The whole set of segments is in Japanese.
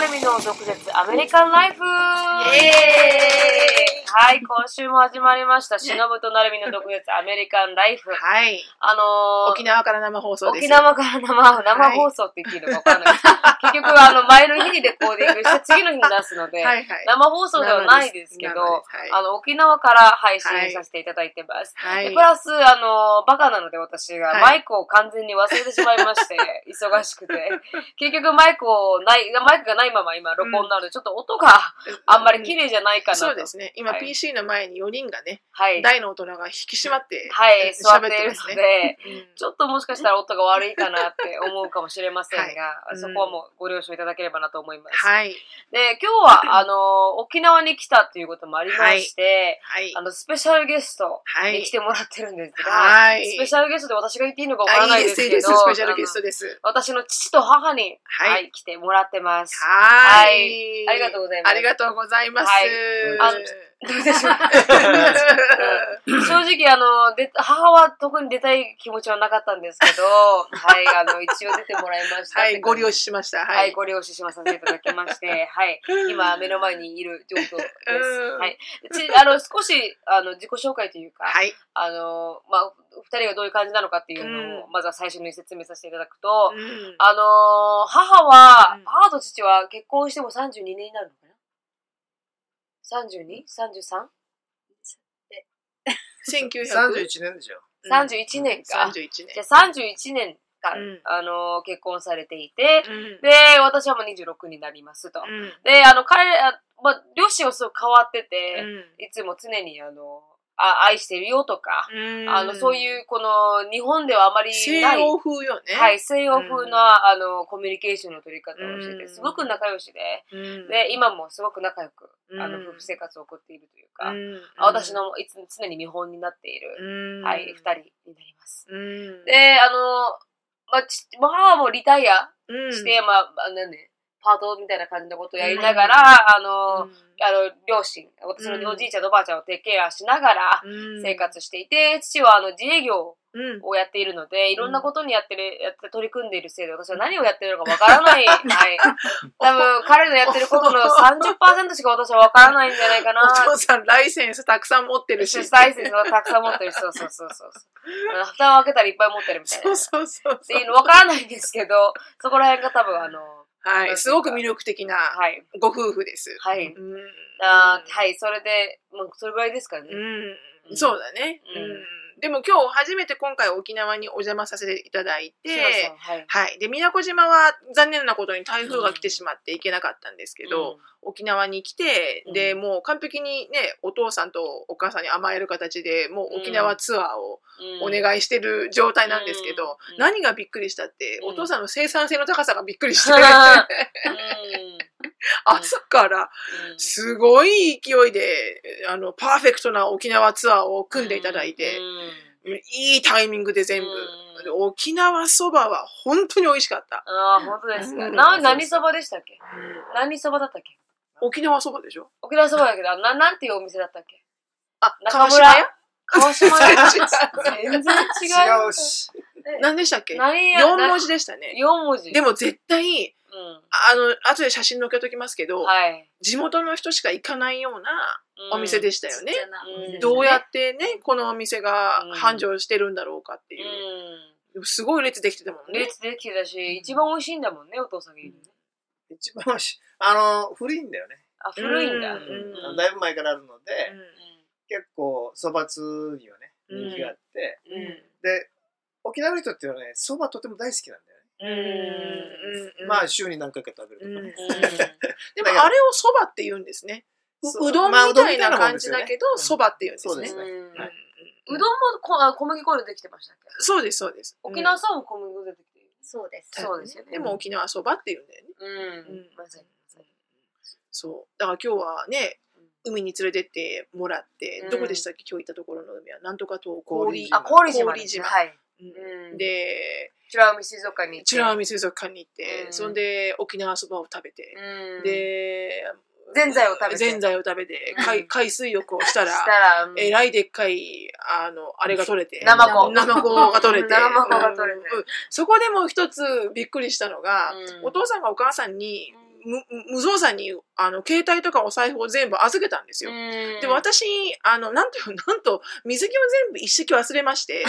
ルミの独舌アメリカンライフ。イエーイ。はい、今週も始まりました。しのぶとなるみの独舌アメリカンライフ。はい。あのー、沖縄から生放送です。沖縄から生、生放送って言っていいのかわかんない。結局、あの、前の日にレコーディングして次の日に出すので、はいはい。生放送ではないですけど、はいあの、沖縄から配信させていただいてます。はいでプラス、あの、バカなので私がはいマイクを完全に忘れてしまいまして、忙しくて。結局マイクをない、マイクがないまま今録音になるので、ちょっと音があんまり綺麗じゃないかなと。そうですね。今はい PC の前に4人がね、はい。大の大人が引き締まって、はい、座っているの。で、うんちょっともしかしたら音が悪いかなって思うかもしれませんが、はいそこはもうご了承いただければなと思います。はい。で、今日は、あの、沖縄に来たということもありまして、はいあ。の、スペシャルゲストはいに来てもらってるんですが、はいスペシャルゲストで私が言っていいのかわからあないいですけど、いです、いいです。スペシャルゲストです。私の父と母に、はいはい、来てもらってます。ははいい。ありがとうございますありがとうございます。はいあどうでしょう 正直、あの、で、母は特に出たい気持ちはなかったんですけど、はい、あの、一応出てもらいました。はい、ご了承しました。は、はいい。ご了承しまさせていただきまして、はい、今目の前にいる状況です。うんはい。ちあの、少し、あの、自己紹介というか、はい。あの、まあ、二人がどういう感じなのかっていうのを、うんまずは最初に説明させていただくと、うんあの、母は、うん母と父は結婚しても32年になるのかな ?32?33?31 1931 31年でしょ。年か。31年。じゃあ31年間、うんあの、結婚されていて、うんで、私はもう26になりますと。うんで、あの、彼ら、まあ、両親はすごく変わってて、うんいつも常に、あの、あ愛してるよとか、うん。あの、そういう、この、日本ではあまり西ない、欧風よね。はい、西洋風な、あの、コミュニケーションの取り方をしてて、うん。すごく仲良しで、うん。で、今もすごく仲良く、あの、うん。夫婦生活を送っているというか、私、のいつ常に見本になっている、うん。はい、二人になります。うん。で、あの、まあ、ち母もリタイアうん。して、まあ、あのね、パートみたいな感じのことをやりながら、あの、うんあの、両親、私うんのおじいちゃんとおばあちゃんをテイケアしながらうん生活していて、父はあの自営業うんをやっているので、いろんなことにやってる、やって取り組んでいるせいで、私は何をやってるのかわからない。はい。多分、彼のやってることの30%しか私はわからないんじゃないかな。お父さんライセンスたくさん持ってるし。出産センスをたくさん持ってる。そうそうそうそう。蓋を開けたらいっぱい持ってるみたいな。そうそうそうっていうのわからないんですけど、そこら辺が多分あの、はい。すごく魅力的なはい。ご夫婦です。はい。うんあーはい、それで、もうそれぐらいですかね。うん。そうだね。うんうんでも今日初めて今回沖縄にお邪魔させていただいて、はい。はい。で、宮古島は残念なことに台風が来てしまって行けなかったんですけど、沖縄に来て、で、うん。もう完璧にね、お父さんとお母さんに甘える形で、もう沖縄ツアーをうん、お願いしてる状態なんですけど、うん。何がびっくりしたって、うん。お父さんの生産性の高さがびっくりして、うん。朝からすごい勢いで、あの、パーフェクトな沖縄ツアーを組んでいただいて、いいタイミングで全部。沖縄そばは本当に美味しかった。ああ、本当ですか。うんな、何そばでしたっけ？何そばだったっけ？沖縄そばでしょ？沖縄そばだけど、な、なんていうお店だったっけ？あ、中村？川島屋川島屋全然違う。違うし。何でしたっけ？何や ?4 文字でしたね。4文字。でも絶対、うん。あの、後で写真載っけときますけど、はい。地元の人しか行かないようなお店でしたよね。うんどうやってね、このお店がうん繁盛してるんだろうかってういう。すごい列できてたもんね。列できてたし、一番美味しいんだもんね、お父さんが言うのね。一番。あの、古いんだよね。あ、古いんだ。うんうんだいぶ前からあるので、う結構、そば通にはね、うん人気があって、うん。で、沖縄の人っていうのはね、そばとても大好きなんだよね。んうんうんまあ、週に何回か食べるとかね。でもあれをそばって言うんですね。そうどんみたいな感じだけど、そばって言うんですね。そうどんも小麦粉でできてましたっけ？そうです、そうです。沖縄そばも小麦粉でで。そうです。そうですよねでも沖縄そばって言うんだよね。うんうん。まさに。そう。だから今日はね、海に連れてってもらって、うんどこでしたっけ？今日行ったところの海は。なんとかと氷あ、氷島島はい。うんうんで、美ら海水族館に行って。美ら海水族館に行って、うんそんで沖縄そばを食べて、うん。で、ぜんざいを食べて。ぜんざいを食べて、うん。海海水浴をしたら、したら、うん。えらいでっかい、あの、あれが取れて。ナマコナマコが取れて。ナマコが取れて。うん。そこでも一つびっくりしたのが、うん。お父さんがお母さんに、む無造作にあの携帯とかお財布を全部預けたんですよ。で、私、あの、なんと、なんと、水着を全部一式忘れまして、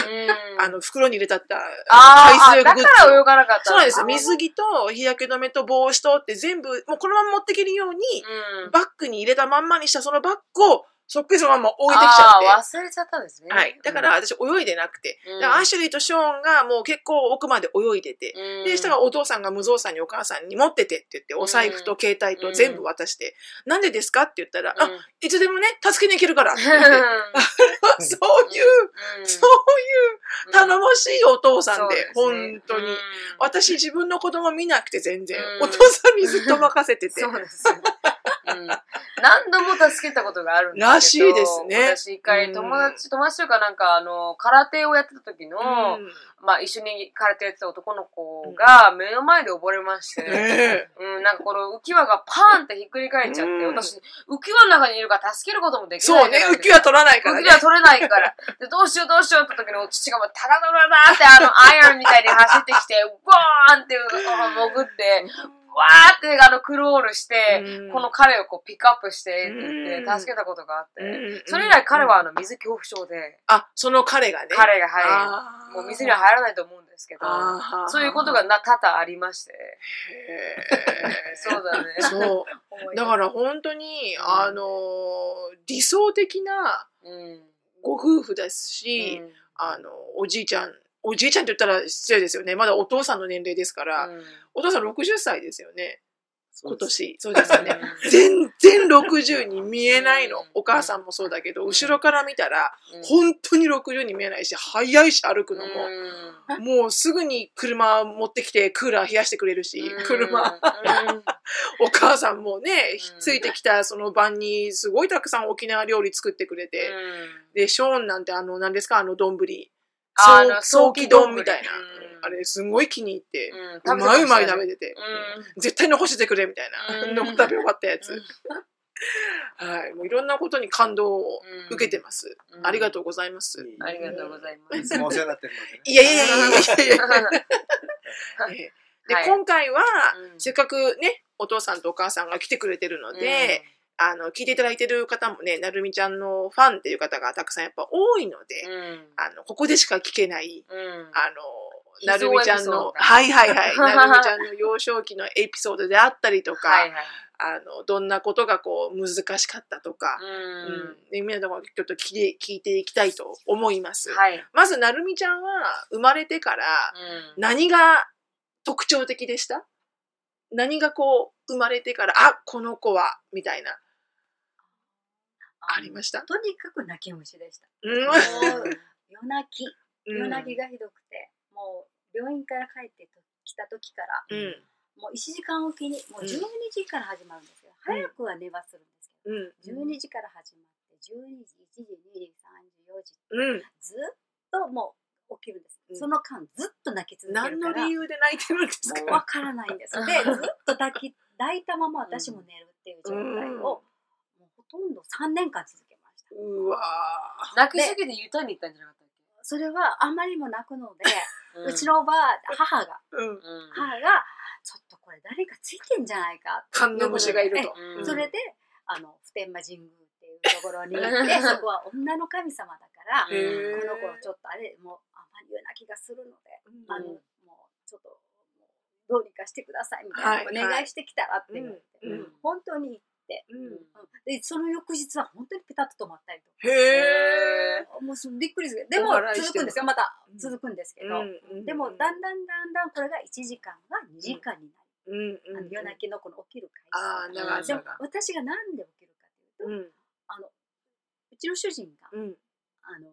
あの、袋に入れたった、あーあ、海水浴グッズだから泳がなかったそうなんです水着と日焼け止めと帽子とって全部、もうこのまま持ってけるように、うん。バッグに入れたまんまにしたそのバッグを、そっくりそのまま置いてきちゃって。忘れちゃったんですね。はい。だから私泳いでなくて。うんアシュリーとショーンがもう結構奥まで泳いでて。うん、で、したらお父さんが無造作にお母さんに持っててって言って、お財布と携帯と全部渡して、なんでですかって言ったら、あ、いつでもね、助けに行けるからって言って。そういう、そういう頼もしいお父さんで、本当に。私自分の子供見なくて全然、うんお父さんにずっと任せてて。そうですよね。うん。何度も助けたことがあるんですけど。らしいですね。私一回友達、友達というかなんかあの、空手をやってた時の、うん。まあ一緒に空手やってた男の子が目の前で溺れまして、ねうん、なんかこの浮き輪がパーンってひっくり返っちゃって、うん。私、浮き輪の中にいるから助けることもできないそうね、浮き輪取らないからね。浮き。輪取れないから。で、どうしようどうしようって時に、父がもうタラタラタってあの、アイアンみたいに走ってきて、ボーンって潜って、わーってあの、クロールして、うん。この彼をこうピックアップしてってうん言って、助けたことがあって、うん。それ以来彼はあの、水恐怖症で、あ、その彼がね。彼が、はい、あー。もう水には入らないと思うんですけど、そういうことがな多々ありまして、へー。そうだね。そう。だから本当に、うん。あのー、理想的なうん。ご夫婦ですし、うん。あの、おじいちゃん、おじいちゃんって言ったら失礼ですよね。まだお父さんの年齢ですから、うんお父さん60歳ですよね。今年。そうですよね。全然60に見えないのうん。お母さんもそうだけど、うん後ろから見たら、うん本当に60に見えないし、速いし歩くのも。うんもうすぐに車持ってきてクーラー冷やしてくれるし、車。うんお母さんもね、うんついてきたその晩にすごいたくさん沖縄料理作ってくれて、で、ショーンなんてあの、何ですか？あの丼。あの早期丼みたいなうん。あれ、すごい気に入って、うまいうまい食べてて、う絶対残してくれみたいな。うんの食べ終わったやつうん。はい。もういろんなことに感動をん受けてます。うんありがとうございます。いいありがとうございまいす。つもお世話になってる。いやいやいやいやいやいや えで、はい今回は、うんせっかくね、お父さんとお母さんが来てくれてるので、あの、聞いていただいてる方もね、なるみちゃんのファンっていう方がたくさんやっぱ多いので、うんあの、ここでしか聞けない、うんあの、なるみちゃんの、はいはいはい、なるみちゃんの幼少期のエピソードであったりとか、はいはい。あの、どんなことがこう、難しかったとか、ううんん。でみんなとちょっと聞いて聞いていきたいと思います。はい。まず、なるみちゃんは生まれてからうん何が特徴的でした？何がこう、生まれてから、あ、この子は、みたいな、ありましたとにかく泣き虫でした。夜泣き、夜泣きがひどくて、もう病院から帰ってきた時から、うん。もう1時間おきに、もう12時から始まるんですよ。早くは寝はするんですけど、うん。12時から始まって、12時、1時、2時、3時、4時、うん。ずっともう起きるんです。うんその間ずっと泣き続け何るから。の理由で泣いてるんですもうわかからないんです。で、ずっと抱き、抱いたまま私も寝るっていう状態を、とんど3年間続けました。うわ泣きすぎてユタに行ったんじゃなかったっそれはあまりにも泣くので、けうちのおばあ、母が、ーうん。うん母が、ちょっとこれ誰かついてんじゃないかって観音虫がいると。うん。それで、あの、普天間神宮っていうところに行って、そこは女の神様だから、この子ちょっとあれ、もうあまり言うな気がするので、あの、うんもうちょっと、どうにかしてくださいみたいな、はいお願いしてきたらって言って、うん。うん。本当に行って、うんうんで、その翌日は本当にペタッと止まったりとか。へーもうすびっくりする。でもお笑いしてる続くんですよ。またうん続くんですけうど。でもだんだんだんだんこれが1時間が2時間になうんうんる。あの夜泣きのこの起きる回ああ、数長でも。私がなんで起きるかというと、うん。あの、うちの主人が、うん。あの、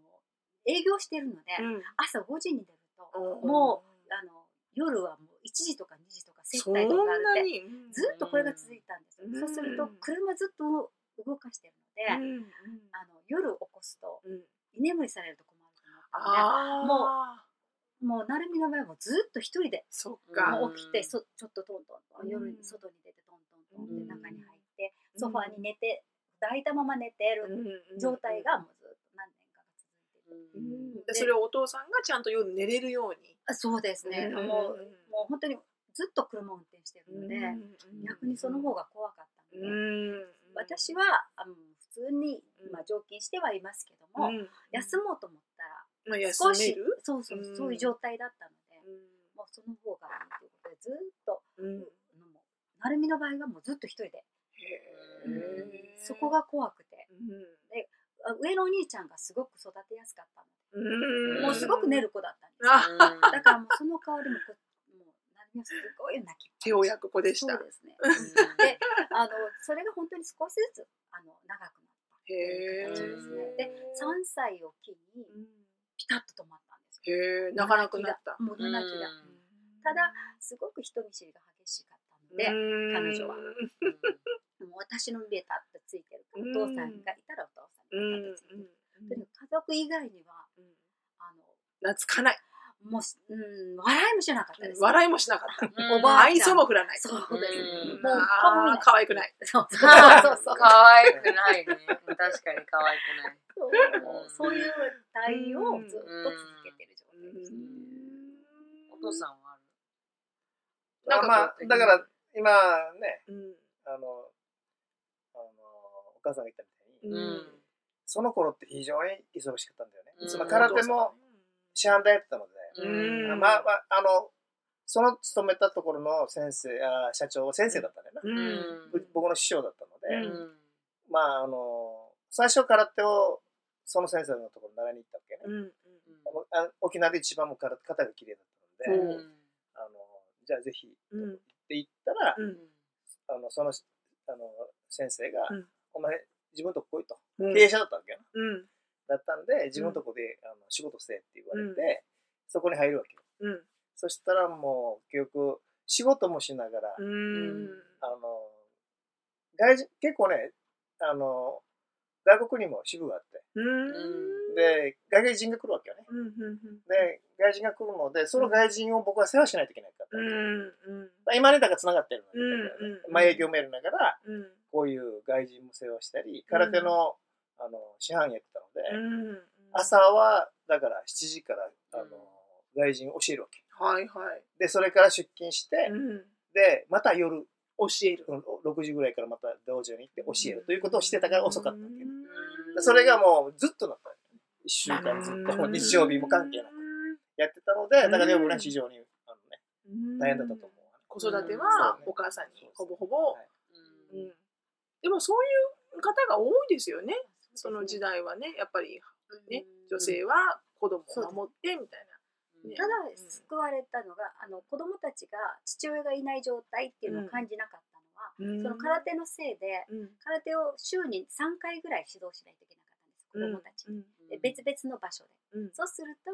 営業してるので、うん。朝5時に出ると、もう、あの、夜はもう1時とか2時とか接待とかがあって。ずっとこれが続いたんですよ。うんそうすると、車ずっと動かしてるので、うんあの、夜起こすと、うん。居眠りされると困ると思ったので、ああ。ももう、なるみの場合はもうずっと一人で、そっうんか。もう起きて、そちょっとトントンと、うん夜に外に出てトントントンってうん中に入って、ソファーに寝て、抱いたまま寝てる状態がもうずっと何年かが続いてる。うんでそれをお父さんがちゃんと夜寝れるように。あそうですね。うんもう、もう本当にずっと車を運転してるので、逆にその方が怖かったので、私はあの普通に、まあ、常勤してはいますけども、休もうと思ったら少しそうそう、うん。そういう状態だったので、もうその方がいいということでずっと、うん。もう成美の場合はもうずっと一人で、そこが怖くて。うん。あ上のお兄ちゃんがすごく育てやすかったのうん。で、もうすごく寝る子だったんですだからもうその代わりもこもう成美はすごい泣きっぱなし。手を焼く子でした。そうですね。であのそれが本当に少しずつあの長くなったへー形ですね。で3歳を機にピタッと止まったんですよ。へえ泣かなくなった。もう泣きが。うん。ただすごく人見知りが激しかったので、彼女は。もう私のベタってついてるお父さんがいたらお父さんうんのベタってついてる。とにかく家族以外には、あ懐かないの、もうす、うん、笑いもしなかったです。笑いもしなかった。うん。おばあちゃん。愛想も振らない。そうです。うん。もう、あー。可愛くない。そうそうかそう。そう。可愛くないね。確かに可愛くない。そう。そういう対応をずっと続けてる状態です。お父さんはある。なんかまあ、だから、今ね、うん。あの、あの、お母さんが言ったみたいに、うん。その頃って非常に忙しかったんだよね。うん。まあ、空手も市販でやってたので、うん。まあまあ、あの、その勤めたところの先生、あ社長は先生だったんだよな。うん。ぶ僕の師匠だったので、うん。まあ、あの、最初空手をその先生のところに習いに行ったわけね。うんあの沖縄で一番も空手肩が綺麗だったので、うん。あの、じゃあぜひ、うん。って言ったら、うん。あの、その、あの、先生が、うん。お前、自分のとこ来いと。うん。経営者だったわけよ。な。うんだったんで、自分のとこで、あの仕事せえって言われて、そこに入るわけよ。うん。そしたらもう、結局、仕事もしながら、うん。あの、外人、結構ね、あの、外国にも支部があって、うん。で、外人が来るわけよね。うんで、外人が来るので、その外人を僕は世話しないといけないかったわけ。うん。まあ今ね、だから繋がってるので、まあ営業メールながら、うん。こういう外人も世話したり、空手の、あの、師範やってたので、うん朝は、だから7時から、あの、外人を教えるわけ。はいはい。で、それから出勤して、うん。で、また夜、教える。うん6時ぐらいからまた道場に行って教えるということをしてたから遅かったわけ。それがもうずっとなった。一週間ずっと、うん日曜日も関係なく。やってたので、だから女房ね、非常に、あのね、大変だったと思う。子育てはお母さんにほぼほぼ。でもそういう方が多いですよねその時代はねやっぱりね女性は子供を守ってみたいね。ただ救われたのがあの子供たちが父親がいない状態っていうのを感じなかったのは、なその空手のせいでうん。空手を週に3回ぐらい指導しないといけなかったんです子供たちに、で別々の場所で。うん。そうすると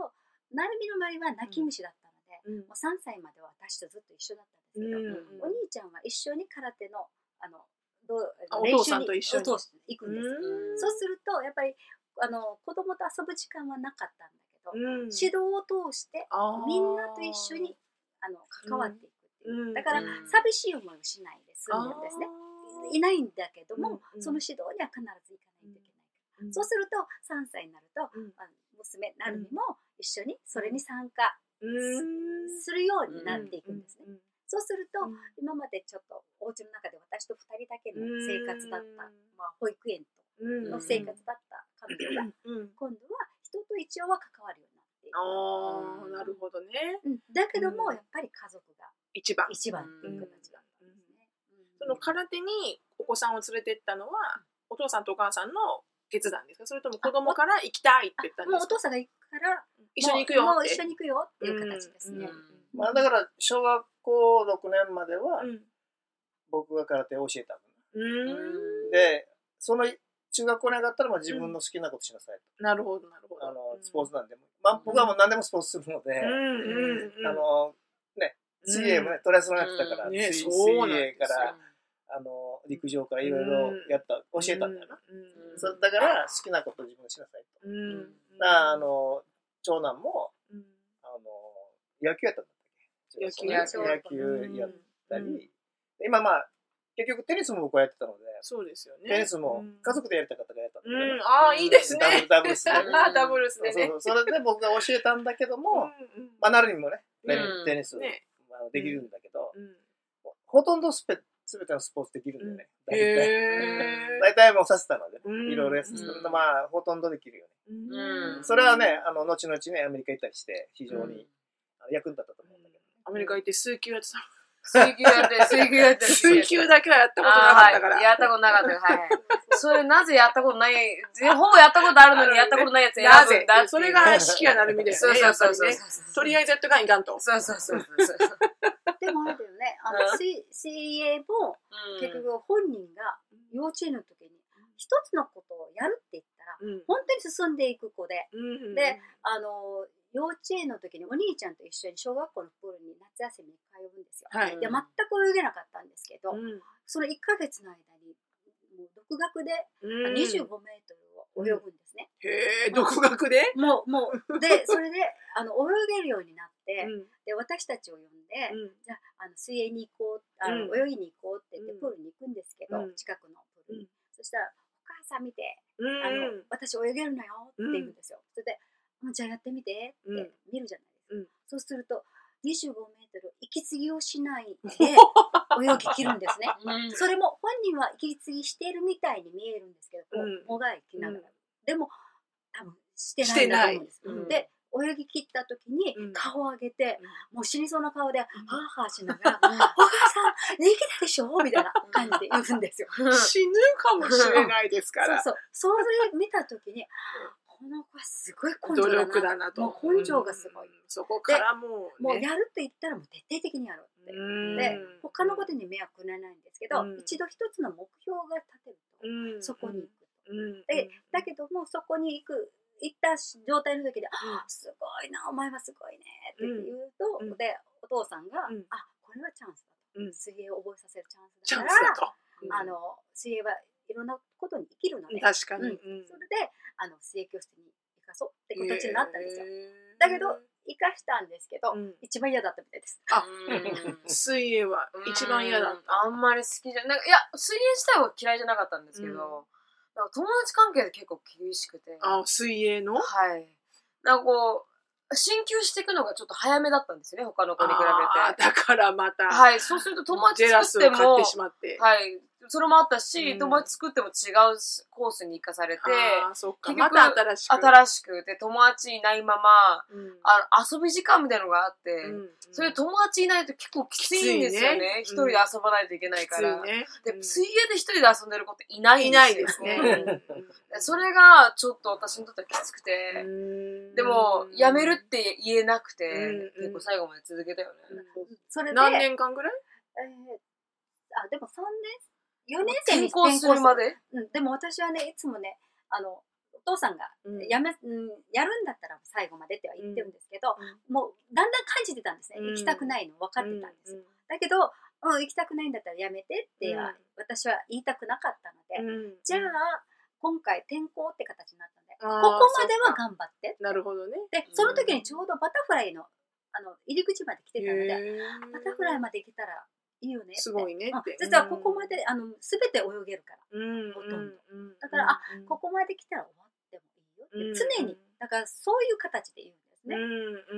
成美の場合は泣き虫だったので、うん。もう3歳までは私とずっと一緒だったんですけど、うん。お兄ちゃんは一緒に空手のあのど練習お父さんと一緒に。行くんです、うん。そうするとやっぱりあの子供と遊ぶ時間はなかったんだけど、うん。指導を通してみんなと一緒にあの関わっていくっていう、うん。だからうん。寂しい思いをしないで済むんですね、いないんだけども、その指導には必ず行かないといけない、うん。そうすると3歳になると、うん。あの娘なるみも一緒にそれに参加うん。するようになっていくんですね、うんそうすると、うん。今までちょっとお家の中で私と2人だけの生活だった、うんまあ、保育園うん。の生活だった彼女が、うん。今度は人と一応は関わるようになって。いく、ああなるほどね。うん、だけども、うん。やっぱり家族が一番。一番っていう形だったんですね、その空手にお子さんを連れてったのはお父さんとお母さんの決断ですか？それとも子供から行きたいって言ったんもうですか？お父さんが行くから一緒に行くよって。もうもう一緒に行くよっていう形ですね、うんまあだから、小学校6年まではうん。僕が空手を教えたの。うん。で、その中学校に上がったらまあ自分の好きなことしなさいと。なるほどなるほど。あの、スポーツなんで。も。まあ僕はもう何でもスポーツするので、あの、ね、水泳もね、トライアスロンやってたから、水泳から、あの、陸上からいろいろやった、教えたんだよな。うん。そだから好きなことを自分でしなさいと。うん。あの、長男も、うん。あの、野球やった野球野球やっうん。たり、今まあ、結局テニスも僕はやってたので、そうですよね。テニスもうん。家族でやりたかったからやったんだけどねうん。ああいいですね。ダブルスでダブルスで ね。そうそうそれで僕が教えたんだけども、うんうん。まあ、なるにもね、テニス、ね。あのできるんだけど、ほとんどすべてのスポーツできるんだよね。大体。へ 大体もうさせたので、うん。いろいろやってたうん。まあ、ほとんどできるよね。ーうん。それはね、あの、後々ね、アメリカ行ったりして、非常に役に立メリカ行って数球やってた。水球やって、水球やって。水球だけはやったことなかったから。はい。やったことなかったよ。はい はい。それなぜやったことない、ぜほぼやったことあるのにやったことないやつ選なぜ？ぶんだっそれが四季がなるみだよね。そうそうそう。とりあえずやっとかんいかんと。そうそうそうそう。でもあれだよね、あうんの、水水泳も結局本人が幼稚園の時に一つのことをやるって言ったら、うん本当に進んでいく子で、うんであの、幼稚園の時にお兄ちゃんと一緒に小学校夏休みに通うんですよ。はい。で、全く泳げなかったんですけど、うん。その1ヶ月の間に、もう独学でうん。25メートルを泳ぐんですね。へえ、独学で？もう、もう、で、それで、あの、泳げるようになって、うん。で、私たちを呼んで、うん。じゃあ、あの水泳に行こう、あの、うん。泳ぎに行こうって言って、うん。プールに行くんですけど、うん。近くのプールに。うん。そしたら、お母さん見て、うん。あの、私泳げるのよって言うんですよ。それで、うんじゃあやってみてってうん見るじゃないですか。うんそうすると、25メートル息継ぎをしないで泳ぎ切るんですね。うんそれも本人は息継ぎしているみたいに見えるんですけど、こうんうもがいきながら。うんでも、多分してないんだと思うんです。で、泳ぎ切った時にうん顔を上げて、もう死にそうな顔で、はぁはぁしながら、うんお母さん、できたでしょみたいな感じで言うんですよ。死ぬかもしれないですから。そうそう。それ見た時に、努。力だなと。もう根性がすごい。うんそこからもうね。もうやるって言ったらもう徹底的にやろうって。うんで、他のことに迷惑くれないんですけど、うん一度一つの目標が立てると、うんそこに行く。うんでだけども、そこに行く、行った状態の時で、うんあすごいな、お前はすごいねって言うと、うんで、お父さんが、うんあ、これはチャンスだと。うん水泳を覚えさせるチャンチスだから。あの、水泳はいろんなことに生きるので、確かに。うんそれで、あの、水泳教室にそうって形になったんですよ。だけど、生かしたんですけど、うん。一番嫌だったみたいです。あうん。水泳は。一番嫌だうんあんまり好きじゃなんかいや水泳自体は嫌いじゃなかったんですけど、うん。なんか友達関係で結構厳しくて。あ、水泳の？はい。なんかこう進級していくのがちょっと早めだったんですよね他の子に比べて。だからまた、はいそうすると友達ジェラス作ってもを買ってしまって。はいそれもあったし、うん友達作っても違うコースに行かされてあーそっか。結ま局た新しく。新しくで友達いないままうんあの遊び時間みたいのがあって、うんそれ友達いないと結構きついんですよね。きついね一人で遊ばないといけないから。きついね。で、うん水泳で一人で遊んでる子っていないんいですよ。ないですね。でそれがちょっと私にとってはきつくて、うんでも、やめるって言えなくて、うん結構最後まで続けたよね。それで、何年間ぐらい？えーあ、でも3年？?4 年生に転校するまで？うん、でも私はね、いつもね、あの、お父さんが、やめ、うん、やるんだったら最後までっては言ってるんですけど、もう、だんだん感じてたんですね。うん。行きたくないの。分かってたんですよ。よ。だけど、うん、行きたくないんだったらやめてっては、うん。私は言いたくなかったので、うん。じゃあ、今回転校って形になったので、あーここまでは頑張って。なるほどね。で、その時にちょうどバタフライの、あの、入り口まで来てたので、バタフライまで行けたらいいよね。すごいねうんって。実はここまで、あの、すべて泳げるから。うん、ほとんどうんだからあ、うんここまで来たら終わってもいいよって、うん常に、だからそういう形で言うんですね。う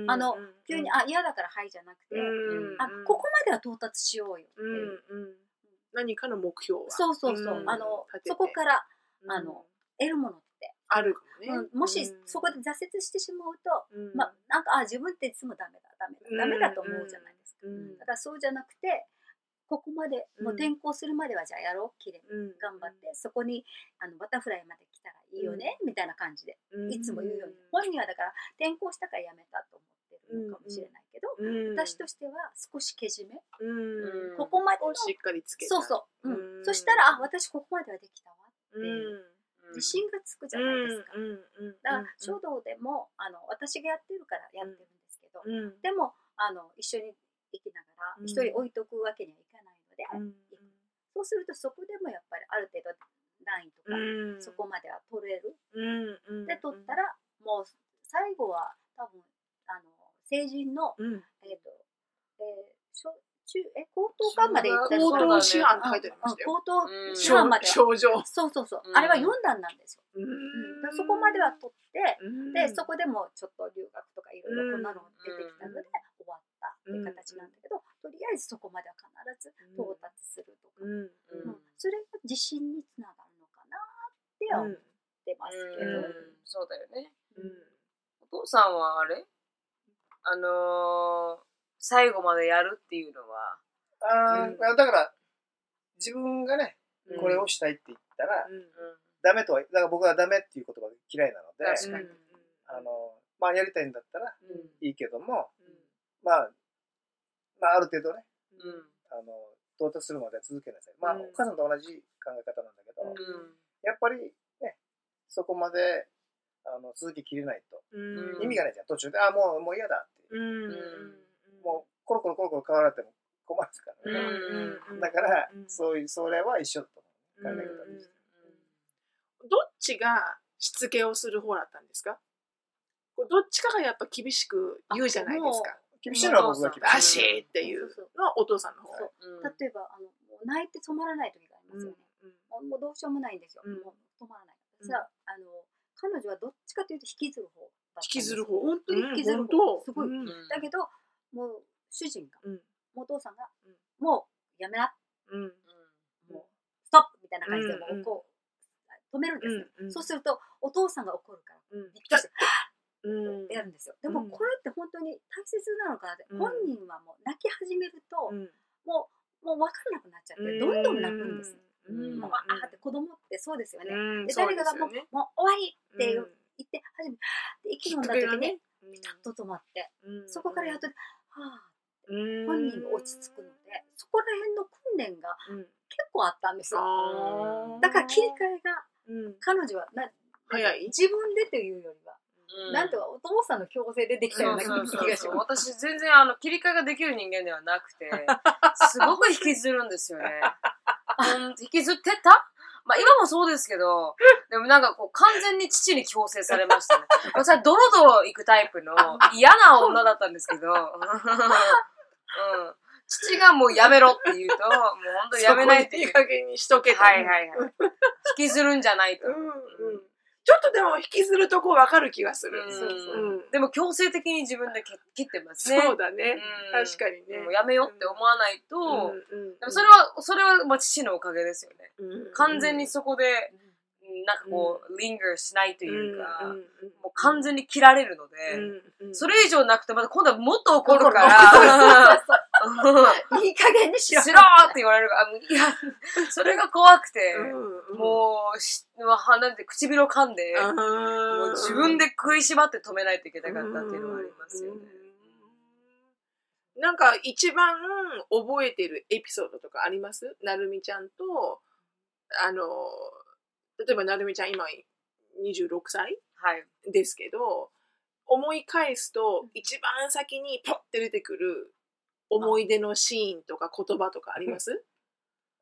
んうんあのうん急に、あ、嫌だからはいじゃなくて、うんあ、ここまでは到達しようよってうんいう。うん何かの目標は。そうそうそう。んあのそこからうんあの得るものって、あるね。うんもしそこで挫折してしまうと、うん、まあ、なんか、あ、自分っていつもダメだ、ダメだ、ダメだと思うじゃないですか。うんだからそうじゃなくて、ここまで、もう転校するまではじゃあやろう、きれいにうん。頑張って、そこにあのバタフライまで来たらいいよね、みたいな感じで、うん。いつも言うように。本人はだから転校したからやめたと思ってるのかもしれないけど、うん。私としては少しけじめ、ここまでしっかりつけた。そうそう、うん。うん。そしたら、あ、私ここまではできたわってういう、ん。自信がつくじゃないですか。だから書道でもあの私がやってるからやってるんですけど、うん。でもあの一緒に行きながらうん。一人置いとくわけにはいかないので、うん。そうするとそこでもやっぱりある程度ラインとか、うん。そこまでは取れる。で取ったらもう最後は多分あの成人の、うん。えっ、と、えー小中え高等館まで行ったら高等師範って書いてありましたよ。高等うん。師範までは、症状。そうそうそう、うん。あれは4段なんですよ、ううん。そこまでは取って、ん。でそこでもちょっと留学とかいろいろこんなの出てきたのでったっていう形なんだけど、とりあえずそこまでは必ず到達するとか、うんうんうん。それが自信につながるのかなって思ってますけど、うんそうだよね。うん。お父さんはあれ？あのー、最後までやるっていうのは、あーうん。だから、自分がね、うん。これをしたいって言ったら、うん。ダメとは、だから僕はダメっていう言葉が嫌いなので、確かに。あの、まあやりたいんだったらうん。いいけども、まあ、まあある程度ね、うんあの、到達するまでは続けなさい。まあ、うんお母さんと同じ考え方なんだけど、うんやっぱりね、そこまで、あの、続ききれないと、うん意味がないじゃん。途中で、あ、もう、もう嫌だって。うんもう、コロコロコロコロ変わられても困るからね。うんだからうん、そういう、それは一緒だと思う。考え方うんとして。どっちがしつけをする方だったんですか？どっちかがやっぱ厳しく言うじゃないですか。厳しいのは僕が厳バしい。シーってい。うのはお父さんの方。例えばあの泣いて止まらない時がありますよね、もう。もう。どう。しよう。もないんですよ、う。んもう。止まらないう。んさああの彼女はどっちかという。と引きずる方引きずる方。本当に引きずる方、う。んすごい、だけどもう。主人が、う。んもう。お父さんが、う。んもう。やめなう。んう。んもう。ストップみたいな感じでう。んもう。こう。止めるんですそう。するとお父さんが怒るからう。んびっくりしてう。んやるんですよ。でもうん。これって本当に大切なのかなって、うん。本人はもう泣き始めると、うん。もうもう分かんなくなっちゃって、どんどん泣くんです、うん。もうわーって子供ってそうですよね、うん。で誰かがもう,、もう終わりって言って初めてで息飲んだ時に、ねピタッと止まって、うん。そこからやっと、はあうん。本人が落ち着くのでそこら辺の訓練がうん。結構あったんですよ。だから切り替えがうん。彼女はな早い？自分でというよりは、うんなんとかお父さんの強制でできたような気がしま私全然あの切り替えができる人間ではなくて、すごく引きずるんですよね。うん引きずってた？まあ今もそうですけど、でもなんかこう完全に父に強制されましたね。私はドロドロ行くタイプの 嫌な女だったんですけど、うん、父がもうやめろって言うと、もう本当にやめないっていいい。加減にしとけと。はいはいはい。引きずるんじゃないと。うんうんちょっとでも引きずるとこわかる気がする。でも強制的に自分で切切ってますね。そうだね。うん。確かにね。もうやめようって思わないと、でもそれは、それはまあ父のおかげですよね。うん。完全にそこで、なんかこう、リンガーしないというか、もう完全に切られるので、それ以上なくて、また今度はもっと怒るから、す いい加減にしろ。しろーって言われる。から、いや、それが怖くて、うんもうし、まあ鼻で唇を噛んで、うん。もう自分で食いしばって止めないといけなかったっていうのはありますよね。うん。なんか一番覚えてるエピソードとかあります？なるみちゃんと、あの、例えばなるみちゃん今26歳はい。ですけど、思い返すと一番先にポッて出てくる思い出のシーンとか言葉とかあります？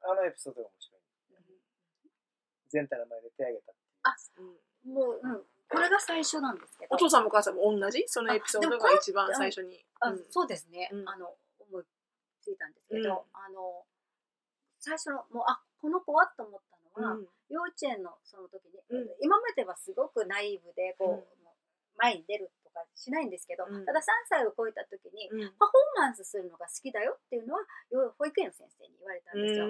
あのエピソードが面白い。全体の前で手を挙げたっていう。う。んもう、うん、これが最初なんですけど。お父さんもお母さんも同じ？そのエピソードが一番最初に。あうん。そうですね、うん。あの思いついたんですけど、うん。あの最初のもうあこの子はと思ったのは、うん。幼稚園のその時に、うん。今まではすごくナイーブでこう、前に出るとかしないんですけど、うん。ただ3歳を超えた時に、うん。パフォーマンスするのが好きだよっていうのはよ保育園の先生に言われたんですよ。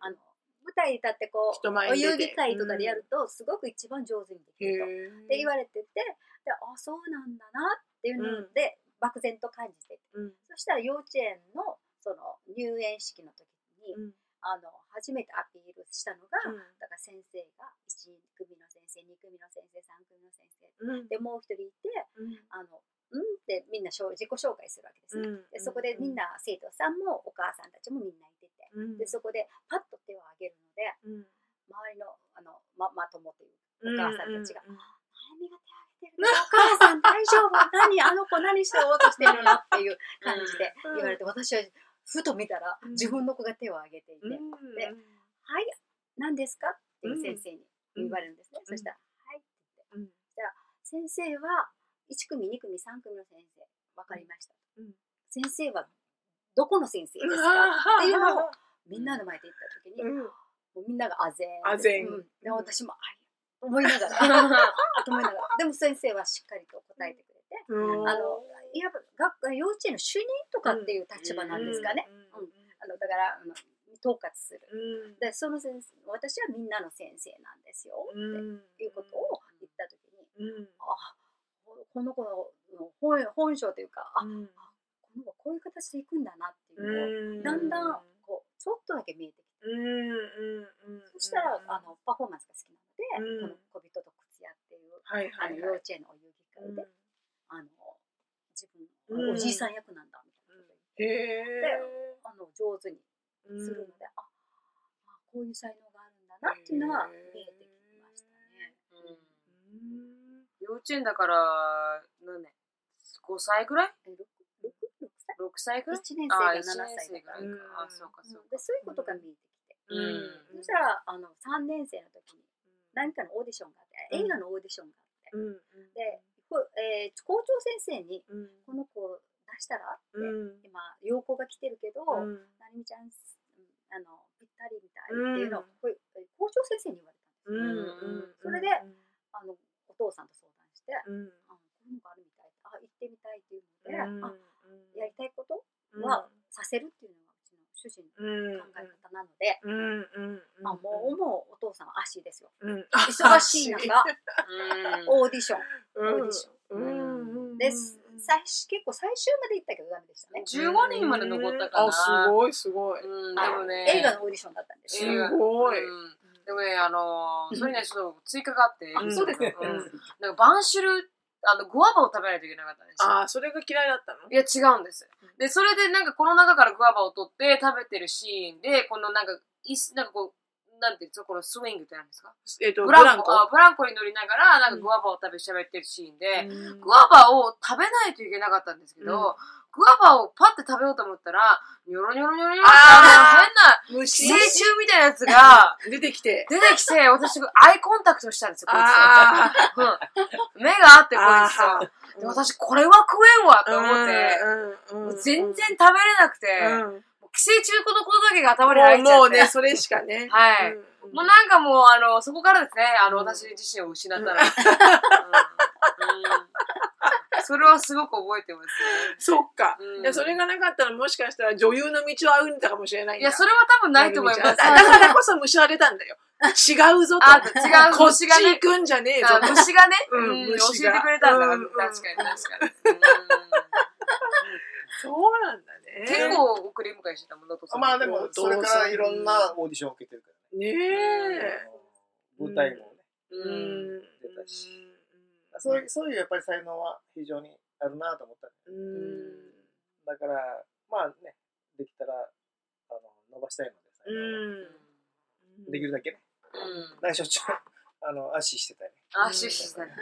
あの舞台に立ってこう人前お遊戯会とかでやるとすごく一番上手にできると。って言われててであそうなんだなっていうので、漠然と感じてて。うん。そしたら幼稚園のその入園式の時に、うんあの初めてアピールしたのが、うん。だから先生が1組の先生2組の先生3組の先生うん。でもう一人いてうん。あのうんってみんな自己紹介するわけですね、うん。でそこでみんな生徒さんもお母さんたちもみんないててうん。でそこでパッと手を挙げるのでうん。周りのあのままともというお母さんたちがうん「みが手挙げてる お母さん大丈夫？何？あの子何してようとしてるの?」っていう感じで言われて私はふと見たらうん。自分の子が手を挙げていて「うん。ではい何ですか?」っていう先生に言われるんですね、ん。そしたら「はい」って言って。うん。じゃあ先生は1組2組3組の先生分かりました、うん。先生はどこの先生ですか？っていうのをみんなの前で言った時に、うん。もうみんながあぜん。あぜん。うん。で私もあいと思いながら と思いながら。でも先生はしっかりと答えてくれて、うん。あのいわば学幼稚園の主任とかっていう立場なんですかね、うんうんあのだだからあの統括する。うん。でその先生私はみんなの先生なんですよっていうことを言った時にうん。あこの子の本本性というかあうん。この子こういう形でいくんだなっていうのをうん。だんだんこうちょっとだけ見えてきて。うんうんうんそしたらあのパフォーマンスが好きなので、うん。この小人と靴屋っていうはいあの幼はい。はい稚園のお遊戯会で、あの自うん。分おじいさん役なんだみたいな。こと言ってへえあの上手にするので、ああこういう才能があるんだなっていうのは見えてきましたね。うん。幼稚園だから、何年 ?5 歳ぐらい？え六六六歳 ?6 歳ぐらい？一年生がああ、7 1歳だから、うんぐらいか。あ、そうか、そうか。でそういうことが見えてきて、うん。そしたらあの3年生の時に何かのオーディションがあって、うん映画のオーディションがあって、うん。で、こえー校長先生にうん。この子を出したら？って、うん。今要項が来てるけど、うん。なるみちゃんうんあのぴったりみたいっていうのを、うん。こう校長先生に言われたんですそれであのお父さんと相談して、うん。あこういうのがあるみたいあ行ってみたいっていうので、あやりたいことうん。はさせるっていうの主人のうん考え方なので、うんうんあもうもうお父さんは足ですよ。うん。忙しい中 うん。オーディション。うん。オーディション。で最終結構最終まで行ったけどダメでしたね。15人まで残ったかな。あすごいすごい。うん、であもね。映画のオーディションだったんですすよごい。うん。でもね、あのー、それにはちょっと追加があって、うんそうですね。うん。なんかバンシュル、あの、グアバを食べないといけなかったんですよ。ああそれが嫌いだったの？いや、違うんです。で、それでなんかこの中からグアバを取って食べてるシーンで、このなんか、いすなんかこう、なんていうんですか、このスイングってなんですか？えっとブランコ、あブランコに乗りながら、なんかグアバを食べ喋ってるシーンで、うん。グアバを食べないといけなかったんですけど、グアバをパッて食べようと思ったら、ニョロニョロニョロニョロって変な虫？寄生虫みたいなやつが 出てきて。出てきて、私がアイコンタクトしたんですよ、こいあつと。うんって、こいつあと。で私、これは食えんわと思って、全然食べれなくて、寄生虫のことだけが頭に入っちゃって。もうねそれしかね。はい。うんもうなんかもう、あの、そこからですね、あの、うん。私自身を失ったら。それはすごく覚えてますね。そっか。うん。いやそれがなかったらもしかしたら女優の道を歩んでたかもしれないいや、それは多分ないと思います。だからこそ虫は出たんだよ違うぞとあ、違う、こっち虫がね行。くんじゃねえぞあ虫がね、うん教えてくれたんだ。うん確かに、確かに。そうなんだね結構送り迎えしてたもん、能登さん。まあでも、それからいろんなオーディションを受けてるからねね。え舞台もね。出たしそういう、そういうやっぱり才能は非常にあるなと思った。うんだから、まあね、できたら、あの、伸ばしたいので、できるだけね。うん。ょっちゅう、あの、足してたり。あ、シュッシュしたね。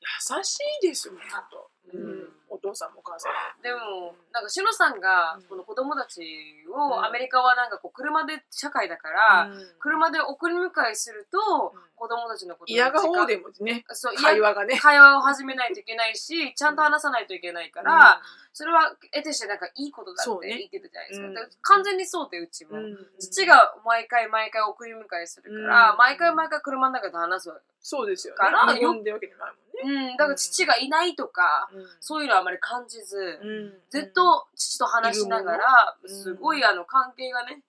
優しいですよねとうんうんお父さんもお母さんも。でも、なんか、しのさんが、この子供たちうん。を、アメリカはなんかこう、車で社会だから、うん。車で送り迎えするとうん、子供たちのこと嫌がおうでも。もねそう、会話がね。会話を始めないといけないし、ちゃんと話さないといけないから、それは得てしてなんかいいことだってそうね。言ってたじゃないですか。うん。だから完全にそうで、うちも。うん。父が毎回毎回送り迎えするから、うん。毎回毎回車の中で話すわそうですよね。から日本でわけじゃないもんね。け。うん、だから父がいないとか、うん。そういうのはあまり感じず、うん。ずっと父と話しながら、うんすごいあの関係がね、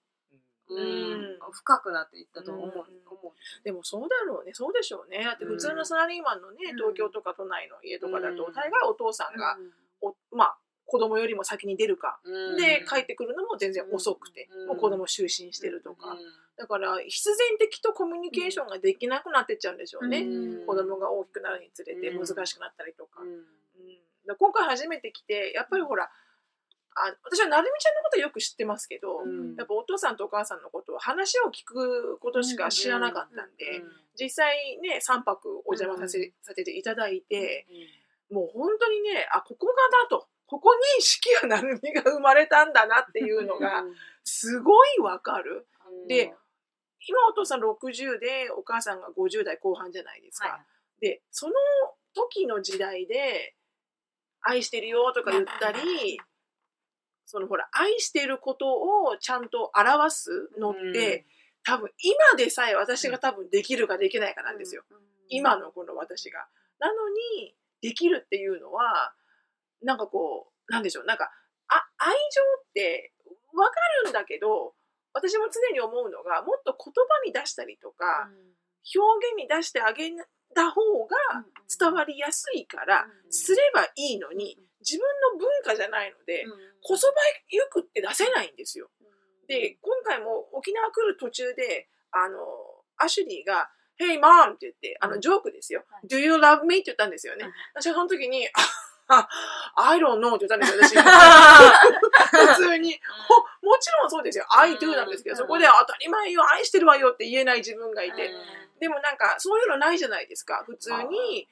うん。深くなっていったと思う。でもそうだろうね。そうでしょうね。だって普通のサラリーマンのねうん。東京とか都内の家とかだとうん。大概お父さんがおまあ子供よりも先に出るかうん。で帰ってくるのも全然遅くてうん。もう子供就寝してるとか。うん。だから必然的とコミュニケーションができなくなってっちゃうんでしょうね。うん。子供が大きくなるにつれてうん。難しくなったりとかだ今回初めて来てやっぱりほらあ私はなるみちゃんのことはよく知ってますけど、うん。やっぱお父さんとお母さんのことを話を聞くことしか知らなかったんで、実際ね3泊お邪魔させ,、させていただいてもう本当にねあここがだとここに四季やなるみが生まれたんだなっていうのがすごいわかる。で今お父さん60でお母さんが50代後半じゃないですか、はい。でその時の時代で「愛してるよ」とか言ったりそのほら愛してることをちゃんと表すのって、多分今でさえ私が多分できるかできないかなんですよ、今のこの私が。なのにできるっていうのはなんかこうなんでしょうなんかあ愛情ってわわかるんだけど、私も常に思うのが、もっと言葉に出したりとか、表現に出してあげた方が伝わりやすいから、すればいいのに、自分の文化じゃないので、こそばゆくって出せないんですよ。で、今回も沖縄来る途中で、あの、アシュリーが、Hey mom! って言って、あの、ジョークですよ。はい Do you love me? って言ったんですよね。私はその時に、あ、I don't know って言ったんですよ、私。普通に。ほもちろんそうですよ。I do なんですけど、そこで当たり前よ、愛してるわよって言えない自分がいて。でもなんか、そういうのないじゃないですか。普通に、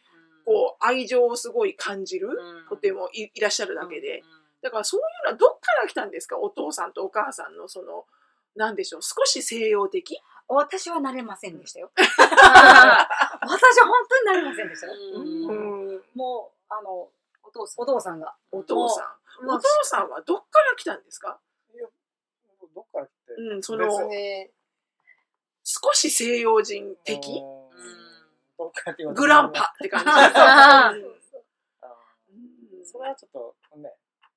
こう、愛情をすごい感じる、とてもいいらっしゃるだけで。だからそういうのはどっから来たんですか？お父さんとお母さんのその、なんでしょう、少し西洋的？私はなれませんでしたよ。私は本当になれませんでしたよ。うん。もう、あの、お父さんお父さんが。お父さん。お父さんはどっから来たんですか？どっから来て、うん、そ別の、に、少し西洋人的？グランパ。って感じ。それはちょっとね、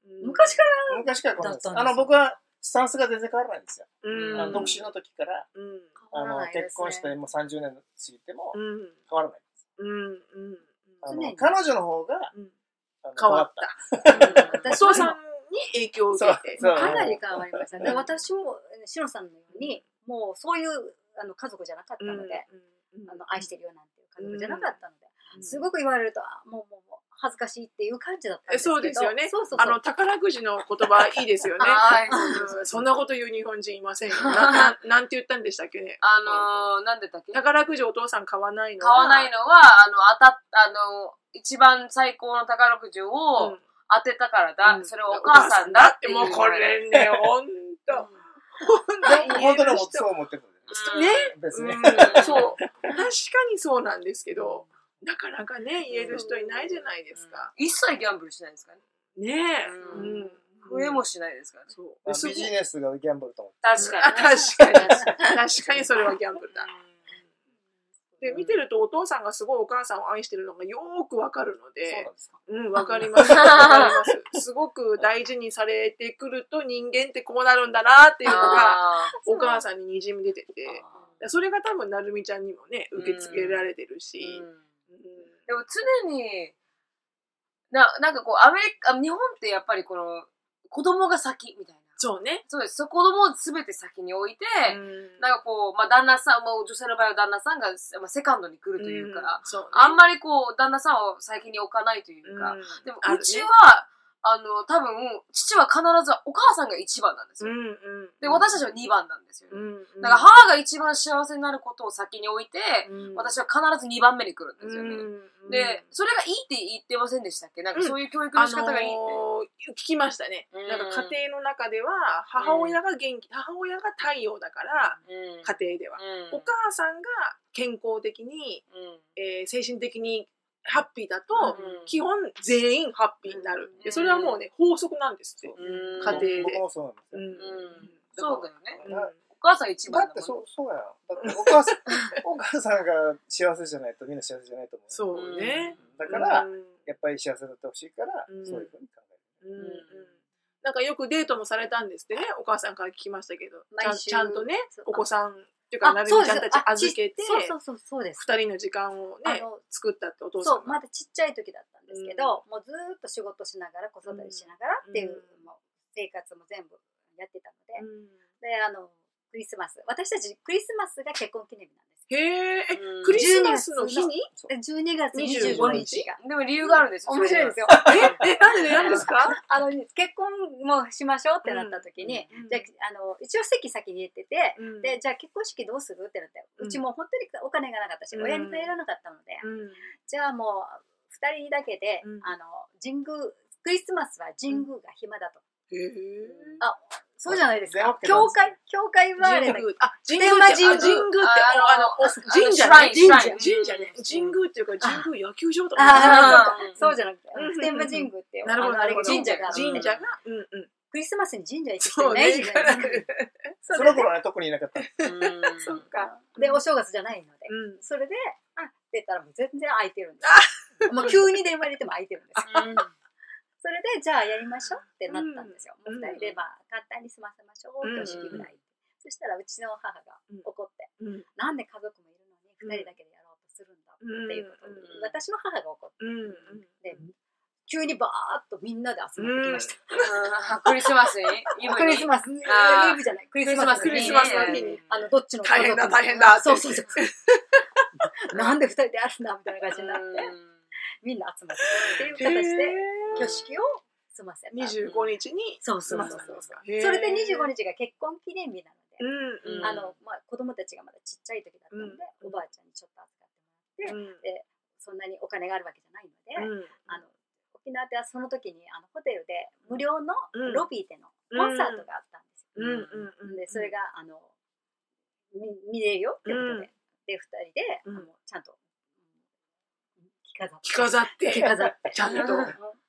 うん。昔から？昔からこうなんです。だったんですよあの、僕はスタンスが全然変わらないんですよ。独身の時から、うん。あの、結婚してもう30年過ぎてもうん。変わらないです。うんうん。あ常に。の彼女の方が変わった。私はお父さん。に影響を受けて。そうかなり変わりました。で私も、しのさんのように、もうそういうあの家族じゃなかったので、あの愛してるよなんていう家族じゃなかったので、すごく言われると、あもうもうもう恥ずかしいっていう感じだったんですけど。そうですよねそうそうそうあの、宝くじの言葉いいですよね。はいうんそんなこと言う日本人いませんよ。なななんて言ったんでしたっけ？ね。あのー、なんでだっけ？買宝くじお父さん買わないのはわないのは、あの、当たっ、あの、一番最高の宝くじをうん当てたからだ。うんそれはお母さんだって。もうこれね、ほんと。で本当にもそう思ってるうんね。別に。うんそう。確かにそうなんですけど、なかなかね、言える人いないじゃないですか。一切ギャンブルしないですからね。ねえ。ううんん。増えもしないですからね。そう。ビジネスがギャンブルと思って。確あかに。確かに。確かにそれはギャンブルだ。で、見てるとお父さんがすごいお母さんを愛してるのがよーくわかるので。うん、わかります。わかります。すごく大事にされてくると人間ってこうなるんだなっていうのが、あお母さんに滲み出てーて、それが多分なるみちゃんにもね、受け付けられてるし、でも常に、な、なんかこう、アメリカ、日本ってやっぱりこの、子供が先みたいな。そうね。そうです。そ子供を全て先に置いて、なんかこう、まあ旦那さん、もう女性の場合は旦那さんが、まあ、セカンドに来るというか、うね。あんまりこう、旦那さんを先に置かないというか、うん。でもうちは、あの、多分、父は必ずお母さんが一番なんですよ。うんうん。で、私たちは二番なんですよ、ね。うん。だから母が一番幸せになることを先に置いて、うん。私は必ず二番目に来るんですよね。うんで、それがいいって言ってませんでしたっけ？なんかうん。そういう教育の仕方がいいって。あのー聞きましたね。うん。なんか家庭の中では母親が元気、母親が太陽だからうん。家庭では、うん。お母さんが健康的に、うん。えー精神的にハッピーだと、うん基本全員ハッピーになる。うんでそれはもうね法則なんですって。うん家庭でそうなんですよ。うんうんそうだよね。うんお母さん一番だってそう、そうやよ。だってお母さん、お母さんが幸せじゃないとみんな幸せじゃないと思う。そうね。だから、うんやっぱり幸せだってほしいから、うんそういうふうに考える。うんうんなんかよくデートもされたんですってね、お母さんから聞きましたけど、ちゃん毎週ちゃんとねお子さんっていうか、なるみちゃんたち預けて、そうそうそうそうです。二人の時間をね作ったってお父さそう。まだちっちゃい時だったんですけど、もうずーっと仕事しながら、子育てしながらっていう、うんもう生活も全部やってたので、うんで、あの、クリスマス。私たちクリスマスが結婚記念日なんです。へえ、クリスマスの日に？そうで12月25 25日。日。が。でも理由があるんですよ。面白いですよ。え、え、なんでなんですか？あの、結婚もしましょうってなった時に、うん。じゃあ、あの、一応席先に入れてて、うん。で、じゃあ結婚式どうするってなって、うん。うちもう本当にお金がなかったし、うん。親に頼らなかったので、うん。じゃあもう、二人だけで、うん。あの、神宮、クリスマスは神宮が暇だと。へえ。あそうじゃないです全か部。教会、教会はあれだ神宮、あ、神天宮神宮神宮って、ああの、おあの神社ね、神社、神社ねうん。神宮っていうか、神宮野球場とか。そうじゃなくてうん、普天間神宮ってなるほど、あのあれ。神社が神社が、うんうん。クリスマスに神社行く人そねいうないじゃないですか。その頃はね、特にいなかった。うんそっか。で、お正月じゃないので。うん。それで、あ、って言ったらもう全然空いてるんです。もう急に電話入れても空いてるんです。うんそれでじゃあやりましょうってなったんですよ、うん。もう二人でまあ簡単に済ませましょううん。挙式ぐらい、そしたらうちの母が怒って、うん。なんで家族もいるのに二人だけでやろうとするんだっていうことに、うん。私の母が怒って。うん。うん。で急にバーッとみんなで集まってきました、うん。クリスマスに？クリスマス。イブじゃない。クリスマスクリスマスの日にあのどっちの大変だ大変だ。ってそうそうそう。なんで二人でやるんだみたいな感じになって、みんな集まってっていう形で挙式を済ませた。25日にそうそう済ませそうそう。それで25日が結婚記念日なので、うんうん。あの、まあ、子供たちがまだちっちゃい時だったので、うん。おばあちゃんにちょっと預かってもらって、うん。で、そんなにお金があるわけじゃないので、うん。あの、沖縄ではその時にあのホテルで無料のうん。ロビーでのコンサートがあったんですよ。うん。うん。うん。で、それが、あの、見見れるよっていうことで、で、二人で、うん。あのちゃんと、うん着飾って。着飾って。ちゃんと。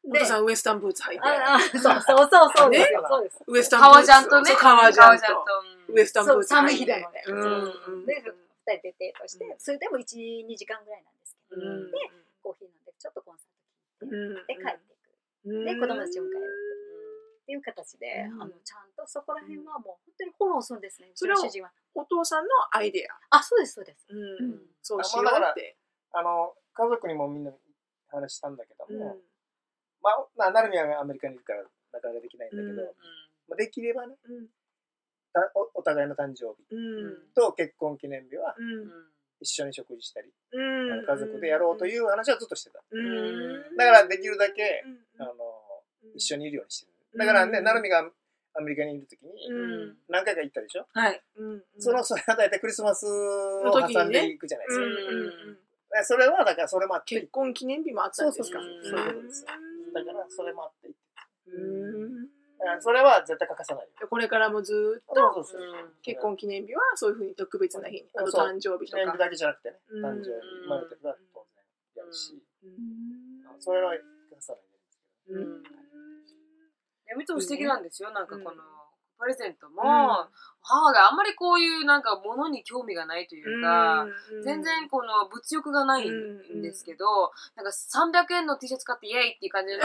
おで父さんウエスタンブーツ履いて。ああ、そう。そうそうそうですよ。そうです。ウエスタンブーツ。革ジャンとね。そう革ジャンと。うんウエスタンブーツそう寒い履いて日なのでうん。うんで、二人でデートして、それでも1、2時間ぐらいなんですけど、うん。で、コーヒー飲んで、ちょっとコンサート聞いて、うん。で、帰っていく。うん。で、子供たちを迎えるっていう形で、うん。あの、ちゃんとそこら辺はもう本当にフォローするんですね、うちそれをの主人は。お父さんのアイデあ、そうです、そうです。ア。うん。うん。そうしようって。あの、家族にもみんな話したんだけどうん。も、まあ、まあ、なるみはアメリカにいるから、なかなかできないんだけど、うん。まあできればね、おお互いの誕生日。うん。と結婚記念日はうん。一緒に食事したり、うん。家族でやろうという話はずっとしてた。うん。だからできるだけ、うん。あの、一緒にいるようにしてうん。る。だからね、なるみがアメリカにいるときにうん。何回か行ったでしょ？はい。うん。その、それは大体クリスマスを挟んでいくじゃないですか。うん。うん。うん。でそれは、だからそれもあって。結、婚記念日もあったんですかそうそうそう。そういうことですだからそれもあって、うんだからそれは絶対欠かさない。よ。これからもずっとそうそうそう。結婚記念日はそういうふうに特別な日に、あと誕生日とか。記念日。だけじゃなくてね、うん。誕生日、生まれた日は当然やるし、うん。それは欠かさない。でうん。いや、いつも素敵なんですよ。なんかこのうん、プレゼントも、母があんまりこういうなんか物に興味がないというか、全然この物欲がないんですけど、なんか300円の T シャツ買ってイエイっていう感じの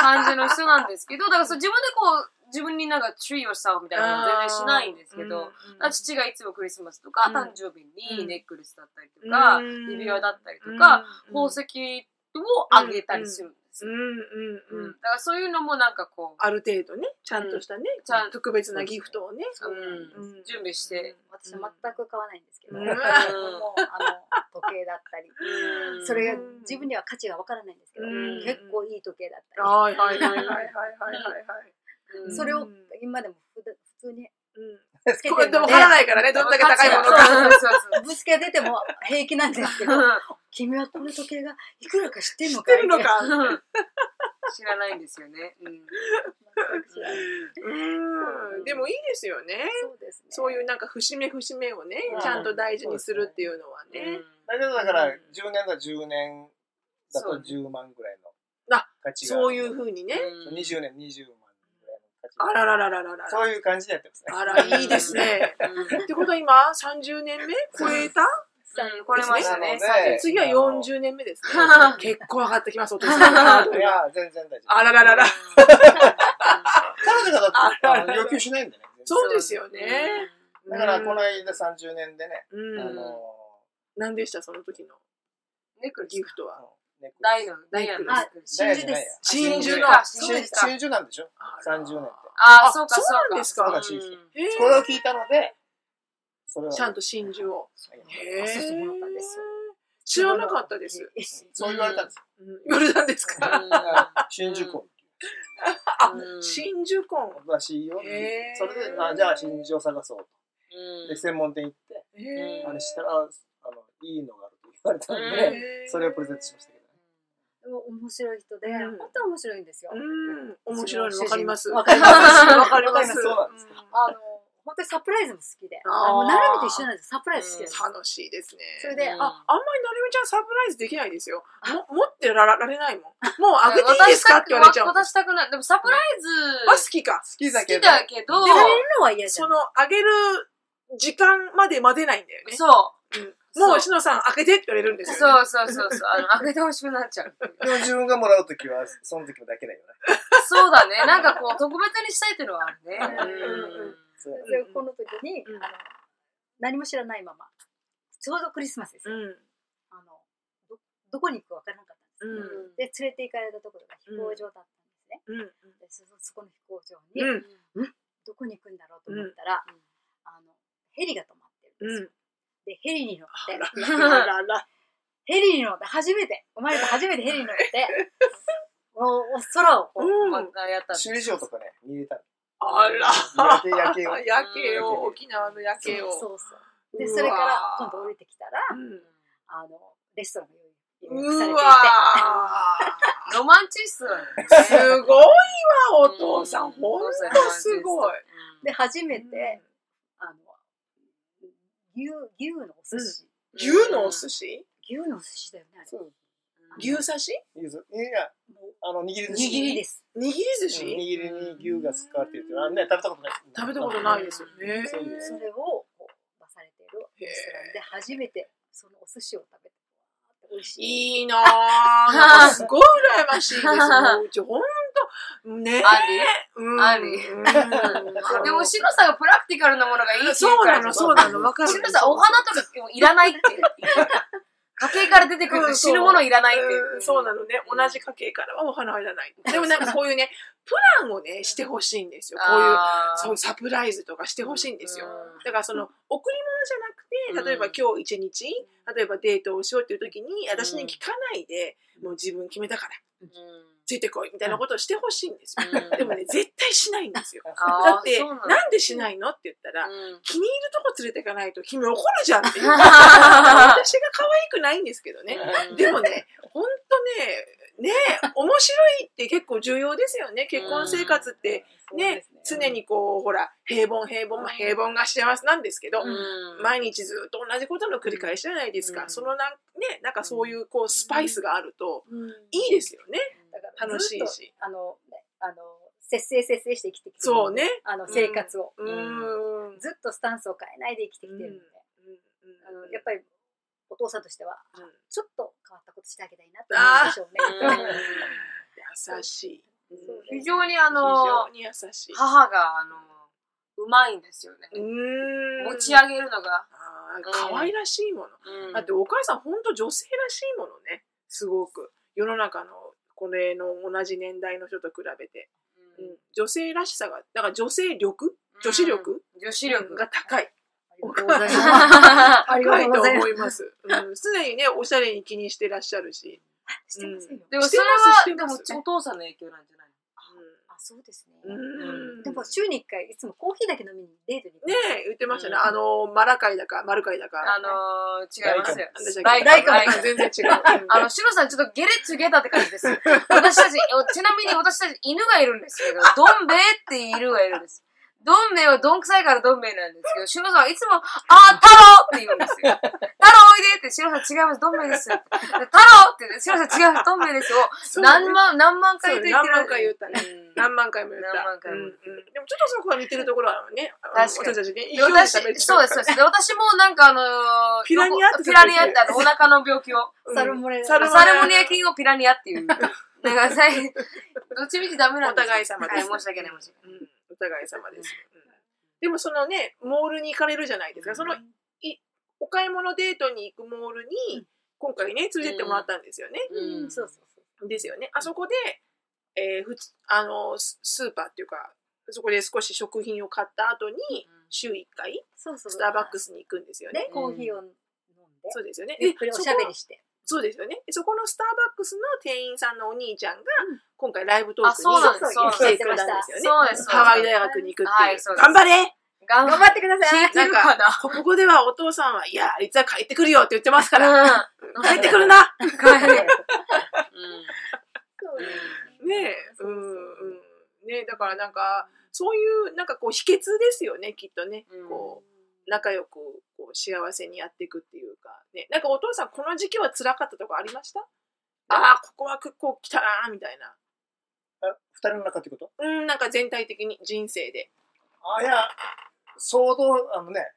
感じの人なんですけど、だからそう自分でこう、自分になんか treat yourself みたいなこと全然しないんですけど、、あ父がいつもクリスマスとか、うん。誕生日うん。にネックレスだったりとか、うん。指輪だったりとか、宝石をあげたりするんですよ。うんうんうん。うん。だからそういうのもなんかこう、ある程度ね、ちゃんとしたね、ちゃん特別なギフトをね。うんうん。準備して、私は全く買わないんですけど、うん。もうあの時計だったり、うん。それが自分には価値がわからないんですけど、うん。結構いい時計だったはいはいはいはいはいはいはい。それをうん今でも普通に これでも貼らないからね、どんだけ高いものか。ぶつけ出ても平気なんですけど、君はこの時計がいくらか知ってんの知っかいてるのか？知らないんですよね。うんうん。でもいいですよね。そうですね。そういうなんか節目節目をねう、んちゃんと大事にするっていうのはね。だけどだから、うん10年だ10年だとそう10万ぐらいのあ価値が。そういうふうにね。20年20万あららららららら。そういう感じでやってますね。あら、いいですね。うんってことは今、30年目超えた？うんこれましたね。次は40年目です。結構上がってきます、お父さん。いや、全然大丈夫。あらららら。彼女がだって要求しないんでね。そうですよね。だから、この間30年でね、うん。あの何でした、その時の？ネックギフトは？ダイの、ダイヤの。真珠です。真珠のあ真真珠か。真珠なんでしょ？あら ?30 年って。あ、そうか、そう。なんですからしいでれを聞いたので、それは。ちゃんと真珠を。へあそうそうー思ったんです。よ知らなかったです。そう言われたんです。言われたんですか？真珠婚あう。ん。真珠婚。らしいよ。それで、あじゃあ真珠を探そうと。うん。で、専門店行って、あれしたら、あの、いいのがあると言われたんで、それをプレゼントしました面白い人で、うん本当に面白いんですよ。うん。面白いの分かります。わかります わかります。そうなんですかあの、本当にサプライズも好きで。あーあの、なるみと一緒なんです。サプライズ好きです。楽しいですね。それで、うんあ、あんまりなるみちゃんサプライズできないですよ。も持ってらられないもん。もうあげていいですかって言われちゃう。渡したくない。でもサプライズ、あ、好きか。好きだ好きけど、だけど、でされるのは嫌じゃん。その、あげる時間まで待てないんだよね。そう。うんもう、しのさん開けてって言われるんですよ、ね。そうそうそうそう。あの、開けてほしくなっちゃう。でも自分がもらうときは、その時だけだよね。そうだね。なんかこう、特別にしたいっていうのはあるね。うんそうでこの時に、うんあの何も知らないままちょうどクリスマスですよ、うん。あのどどこに行くか分からなかったんです、うん。で連れて行かれたところが飛行場だったんですね、うん。でそそこの飛行場に、うん。どこに行くんだろうと思ったら、うんあのヘリが止まってるんですよ、でヘリに乗ってあらら。ヘリに乗って初めて生まれて初めてヘリに乗って もう空をこう、うん。まあやったん首里城とかね、見れたの。あら。夜景、夜景を。夜景を、沖縄の夜景を。そうそうでそれから今度降りてきたらうんあのレストランが用意予約されていてうわ ロマンチストすごいわ、お父さん。うんほんとすごい。で初めて、牛牛のお寿司、牛のお寿司？牛のお寿司だよねそう。牛刺し？いいですいや、あの、握り寿司。握りです。握り寿うん司握りに牛が使われてるっていうのはね、食べたことない。食べたことないですよね。それをこう出されているレストランで初めてそのお寿司を食べて美味しい。いいなぁ。すごい羨ましいです。もううちほね。あり？うん。あり？うん。でも、シノさんがプラクティカルなものがいいってそううなの、そうなの、わかる。シノさん、お花とかもいらないって。家計から出てくる死ぬものいらないって。う。んそうなのね。同じ家系からはお花はいらない。でもなんかこういうね、プランをね、してほしいんですよ。こういう、そうサプライズとかしてほしいんですよ。うん。だからその、贈り物じゃなくて、例えば今日一日、例えばデートをしようっていう時に、私に聞かないで、もう自分決めたから、ついてこい、みたいなことをしてほしいんですよ。うんでもね、絶対しないんですよ。だって、なんでしないのって言ったら、うん気に入るとこ連れてかないと君怒るじゃんっていう。私が可愛くないんですけどね。うんでもね、ほんとね、ね、面白いって結構重要ですよね。結婚生活って、ね、常にこう、ほら、平凡平凡、まあ平凡が幸せなんですけど、うん毎日ずっと同じことの繰り返しじゃないですか。うんそのなん、ね、なんかそういうこう、スパイスがあると、うんいいですよね。だから楽しいしあのねあの節制節制して生きてきてるそうね。あの生活を、うーん。ずっとスタンスを変えないで生きてきてるので、あのやっぱりお父さんとしてはうんちょっと変わったことしてあげたいなって思うんでしょうね。優しい。非常にあ非の常、に優しい。母があの、うまいんですよね。うーん。持ち上げるのが。可愛らしいもの。うんだってお母さん本当女性らしいものね。すごく。世の中のこれの同じ年代の人と比べて。うん女性らしさが、だから女性力？女子力？女子力が高い。ありがとうございます。あありが高いと思います。うん、常にね、おしゃれに気にしてらっしゃるし。してませんよ。でもそれは、お父さんの影響なんじゃない？あ、そうですね。うんうんでも週に1回いつもコーヒーだけ飲みにデートに行くねえ、言ってましたね。うんあの、マラカイだか、マルカイだか。あのー、違いますよ。なんでしたっけ？ライカライカライカ全然違う。あの、シロさんちょっとゲレッツゲタって感じです。私たち、おちなみに私たち犬がいるんですけど、どん兵衛っていう犬がいるんです。どん兵衛はどんくさいからどん兵衛なんですけど、シロさんはいつも、あー、太郎って言うんですよ。太郎おいでって、シロさん違います、どん兵衛です。で太郎って言って、シロさん違います、どん兵衛ですよ。何万、何万回と言ってる。何万回言ったね。うん。何万回も言った。何万回もでもちょっとそこは似てるところはね、あの確かに。私たちね、私そうです、そうです。で、私もなんかあのー、ピラニアってピラニアってあの、お腹の病気を。うん。サルモネ。ラサルモサルモニア菌をピラニアっていう。だからさ、どっちみちダメなんですよ。お互い様です。はい、申し訳ない、申し訳ない。うんお互い様です。うんでもそのね、モールに行かれるじゃないですか。その、いお買い物デートに行くモールに、今回ね、連れてってもらったんですよね。うん、そうそうそう。ですよね。あそこで、えー、ふつ、あの、ススーパーっていうか、そこで少し食品を買った後に、週1回、そうそう。スターバックスに行くんですよね。で、コーヒーを飲んで、そうですよね。ゆっくりおしゃべりして。そうですよね。でそこのスターバックスの店員さんのお兄ちゃんが、今回ライブトーあクに来てくれたんですよね。そうです、そうです。ハワイ大学に行くっていう。頑張れ頑頑張ってください聞いてるかな？ここではお父さんは、いや、あいつは帰ってくるよって言ってますから、うん。帰ってくるな帰る。そうねえ、うん、うん。ねえ、だからなんか、そういう、なんかこう、秘訣ですよね、きっとね。うんこう、仲良く、こう、幸せにやっていくっていうか。ね。なんかお父さん、この時期は辛かったとこありました？ああ、ここは結構来たなーみたいな。あ二人の中ってこと？うん、なんか全体的に人生で。あ、いや、相当、あのね、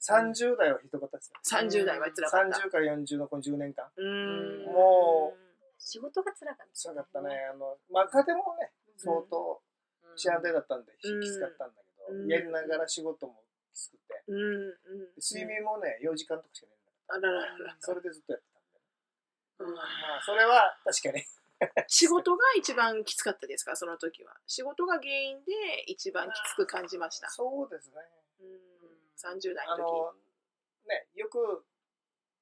30代はひどかったですよ。30代は辛かった。30から40のこの10年間。うんも仕事が辛かった。辛かったね。あの、まあ、家庭もね、相当うん幸せだったんで、うんきつかったんだけど、うんやりながら仕事もきつくて、うんうん睡眠もね、4時間とかしか寝れなかった。それでずっとやってたんで。うんまあ、それは確かに。仕事が一番きつかったですか？その時は。仕事が原因で一番きつく感じました、そうですね。うん、30代あの時の、ね、よく、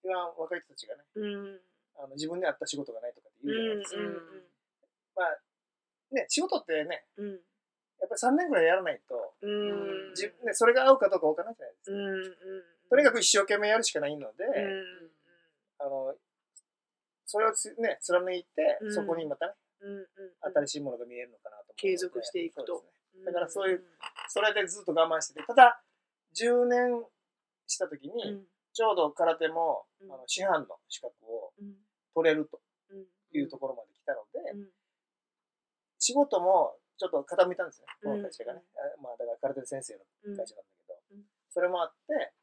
今若い人たちがね、うん。あの自分に合った仕事がないとかって言うじゃないですか。うん。まあ、ね、仕事ってね、うんやっぱり3年ぐらいやらないと、うん。じね、それが合うかどうかわからないじゃないですか。うんうんとにかく一生懸命やるしかないので、うんあの、それをつ、ね、貫いて、うん。そこにまたね、新しいものが見えるのかなと継続していくと。ね。だからそういうそれでずっと我慢してて、ただ、10年した時に、うん。ちょうど空手も、うん。あの師範の資格をうん。取れるとうん。いうところまで来たので、うん。仕事もちょっと傾いたんですね、こうんの会社がね。あまあ、だから空手先生のうん会社なんだけど、うんそれもあって、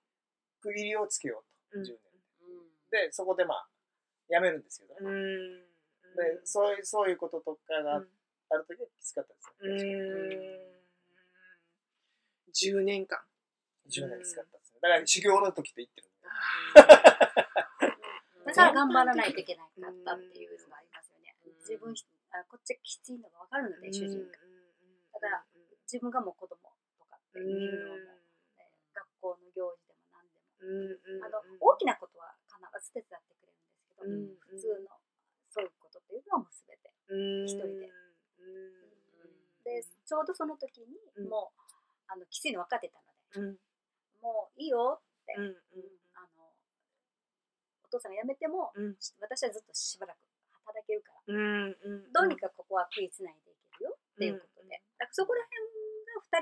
区切りをつけようと、うん10年で。で、そこでまあ、辞めるんですけどね。うんで、そういう、そういうこととかがうんある時はきつかったですうね。ん10年間10年きつかったですね。だから修行の時って言ってるんで。だから頑張らないといけなかったっていうのがありますよねうん。自分、あこっちきついのが分かるので、主人が。だから自分がもう子供とかって見るのも、ね学校の行事でも何でも。あの大きなことは必ず手伝ってくれるんですけど、うん普通のそういうことっていうのはもう全て。一人で。で、ちょうどその時にうん。もう、あのきついの分かってたので、うん。もういいよって、うんあのお父さんが辞めても、うん。私はずっとしばらく働けるから、うんどうにかここは食いつないでいけるよ。っていうことで、だからそこら辺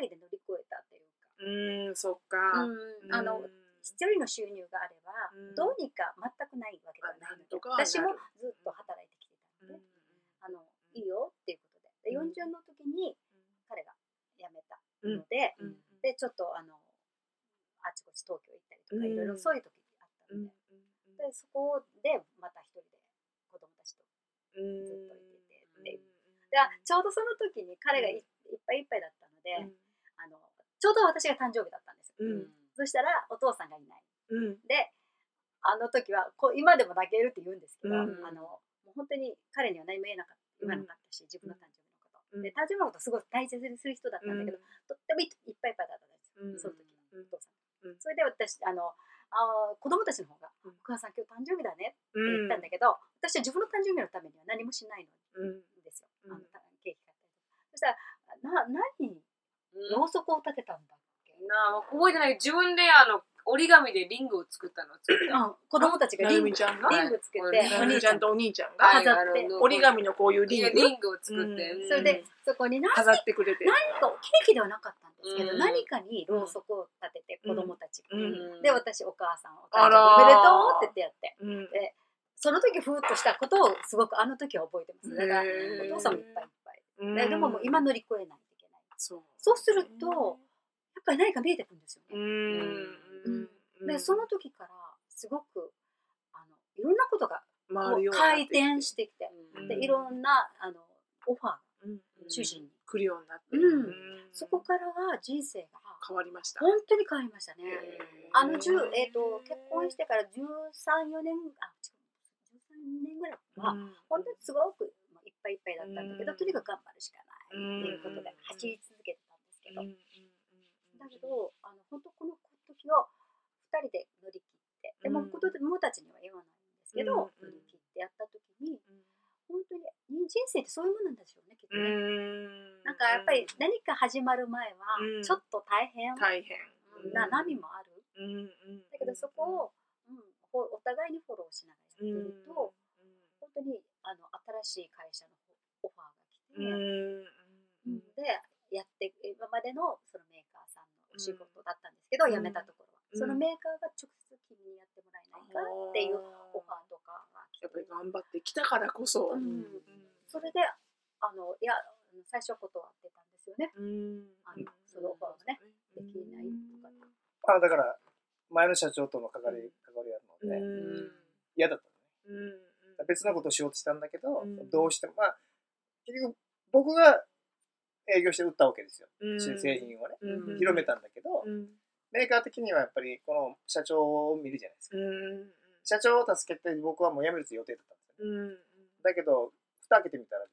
が2人で乗り越えたというか、うんそっか。うん。あの一人の収入があれば、うん。どうにか全くないわけではないので私もずっと働いてきてたので、あのいいよっていうことで。でうん。40の時に彼が辞めたうんので、うん。でちょっとあのあちこち東京行ったりとか、うん。いろいろそういう時あったので,、でそこでまた一人でずっといててってでちょうどその時に彼がい,、っぱいいっぱいだったので、あのちょうど私が誕生日だったんです、そしたらお父さんがいないであの時はこう今でも泣けるって言うんですけど、あのもう本当に彼には何も言えなかった言わなかったし、自分の誕生日のこと、で誕生日のことすごい大切にする人だったんだけど、とってもいっぱいいっぱいだったんです、うんその時は、うんお父さん、うんそれで私あのあー子供たちの方が、うんお母さん今日誕生日だねってうん。言ったんだけど、私は自分の誕生日のためには何もしないの。うん。ですよ、うん。あのケーキ買ったりとか。そしたらな何ろうそくを立てたんだっけ、なあ、覚えてない。自分であの、折り紙でリングを作ったの？を作った？うん。子供たちがなリングるみちゃんが？リングつけて、はいなるみちゃんとお兄ちゃんがはい飾って。折り紙のこういうリング。リングを作って。うん。それでそこに何飾ってくれて何かケーキではなかったんですけど、うん。何かにろうそくを立てて子供たちが、うん。で私お母さんおあら誕生日おめでとうって言ってやって。うん。その時ふーっとしたことをすごくあの時は覚えてます。だからお父さんもいっぱいいっぱい、うん。ででももう今乗り越えないといけない。そう。そうするとやっぱり何か見えてくるんですようね、ん。でその時からすごくあのいろんなことが回転してきて、うん。でいろんなあのオファーがうん主人に、来るようになって。うん。うん。そこからは人生が変わりました。本当に変わりましたね、あの10、えー、と結婚してから13、4年、あ、違う、13年ぐらいは、うん。本当にすごくまあいっぱいいっぱいだったんだけど、うん。とにかく頑張るしかないうんっていうことで走り続けてたんですけど、うんうんだけど、あの本当この時を2人で乗り切って、でもうん。子供たちには言わないんですけど、うん乗り切ってやった時に、本当に人生ってそういうものなんでしょうね、きっとうね。ん。なんかやっぱり何か始まる前はうん。ちょっと大変。大変。な波もある。だけどそこを、うん、ほお互いにフォローしながらやってると、本当にあの新しい会社のオファーが来て、でやって今までのそのメーカーさんのお仕事だったんですけど、うん。辞めたところそのメーカーが直接君にやってもらえないかっていうオファーとかが来て。やっぱり頑張ってきたからこそ。うん。それであのいや最初断ってたんですよね。うん。あのそのオファーがねできないとか。あだから、前の社長との関わり関わりがあるので、うん。嫌だったのね。うん。別のことをしようとしたんだけど、うん。どうしても、まあ、結局、僕が営業して売ったわけですよ。うん。製品をね。うん。広めたんだけど、うんメーカー的にはやっぱり、この社長を見るじゃないですか。うん。社長を助けて、僕はもう辞める予定だったんですよ。うん。だけど、蓋開けてみたら、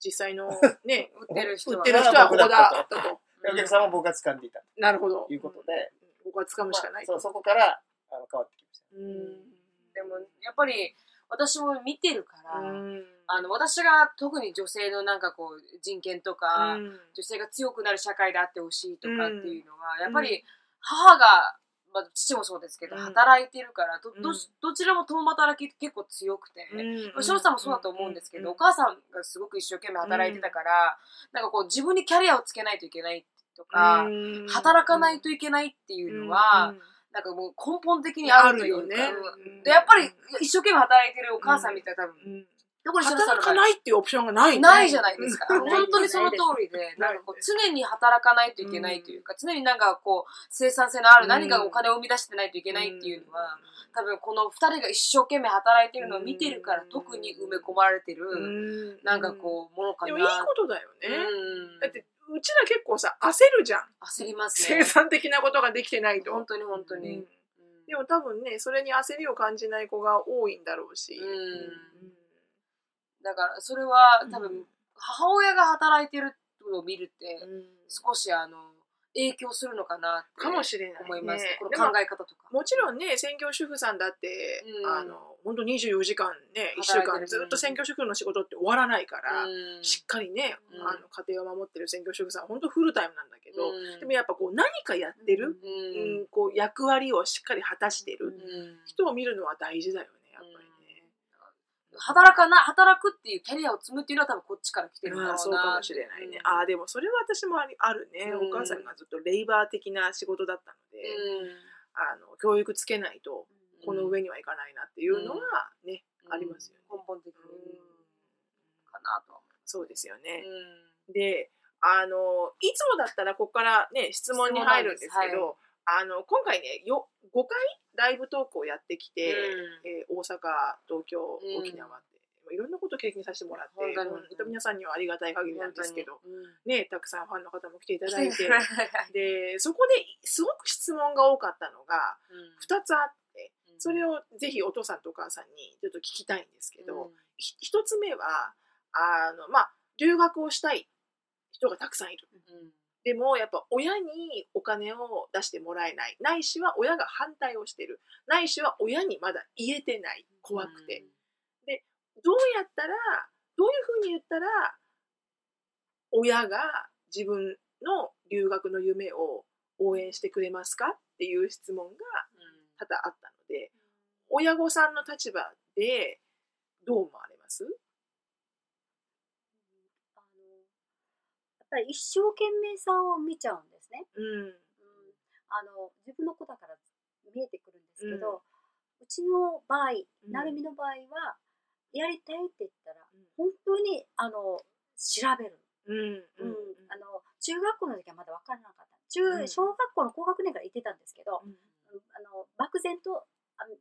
実際の ね売ってる人は売ってる人はここだと。お客さんも僕が掴んでいたなるほど。ということで、ここは掴むしかないまあそうそこからあの変わってきました。うん。でもやっぱり私も見てるから、うん。あの私が特に女性のなんかこう人権とか、うん。女性が強くなる社会であってほしいとかっていうのは、ん。やっぱり母が、まあ、父もそうですけど、うん。働いてるからどどうん。どちらも共働き結構強くて。うん翔さんもそうだと思うんですけど、うん。お母さんがすごく一生懸命働いてたから、なんかこう自分にキャリアをつけないといけないとか、うん。働かないといけないっていうのは、うんなんかもう根本的にああるというか。るよね。うん。でやっぱり一生懸命働いてるお母さんみたいな多分、うん。どこ働かないっていうオプションがないね。ないじゃないですか。うん。本当にその通りで、なんかこう常に働かないといけないというか、常になんかこう生産性のある何かお金を生み出してないといけないっていうのは、多分この二人が一生懸命働いてるのを見てるから特に埋め込まれてる、うん。なんかこう、ものかな。でもいいことだよね。うん。だってうちら結構さ焦るじゃん。焦ります生ね。産的なことができてないと。本当に本当に。うん。うん。でも多分ねそれに焦りを感じない子が多いんだろうし。うん。だからそれは多う分母親が働いてるのを見るってうん。少しあの影響するのかなかもしれない、ね、思います、この考え方とか。もちろんね専業主婦さんだって、うん。あの本当24時間ね1週間ずっと専業主婦の仕事って終わらないから、うん。しっかりね、うん。あの家庭を守ってる専業主婦さん本当フルタイムなんだけど、うん。でもやっぱこう何かやってる、うん。うん。こう役割をしっかり果たしてるうん。人を見るのは大事だよねやっぱり。ね。働かな働くっていうキャリアを積むっていうのは多分こっちから来てるんだろうな。そうかもしれないね。うん。ああでもそれは私もありあるね、うん。お母さんがずっとレイバー的な仕事だったので、あの教育つけないとこの上にはいかないなっていうのはね、ありますよね。根本的にうん。かなとはそうですよね。思であのいつもだったらここからね質問に入るんですけど、あの今回ねよ5回ライブトークをやってきて、うん。えー大阪東京うん。沖縄って、いろんなことを経験させてもらって本当皆さんにはありがたい限りなんですけど、うん。ね、たくさんファンの方も来ていただいてうん。でそこですごく質問が多かったのが2つあってそれをぜひお父さんとお母さんにちょっと聞きたいんですけど、ひ一つ目はあの、まあ、留学をしたい人がたくさんいる。うんでもやっぱ親にお金を出してもらえない。ないしは親が反対をしてる。ないしは親にまだ言えてない。怖くて、どうやったらどういうふうに言ったら親が自分の留学の夢を応援してくれますかっていう質問が多々あったので親御さんの立場でどう思われますあのやっぱり一生懸命さを見ちゃうんですね。うん。うん、あの自分の子だから見えてくるんですけど、うちの場合、うん。なるみの場合はやりたいって言ったらうん。本当にあの調べる、うんうんあの中学校の時はまだ分からなかった。中、うん。小学校の高学年から言ってたんですけど、うん。あの漠然とあの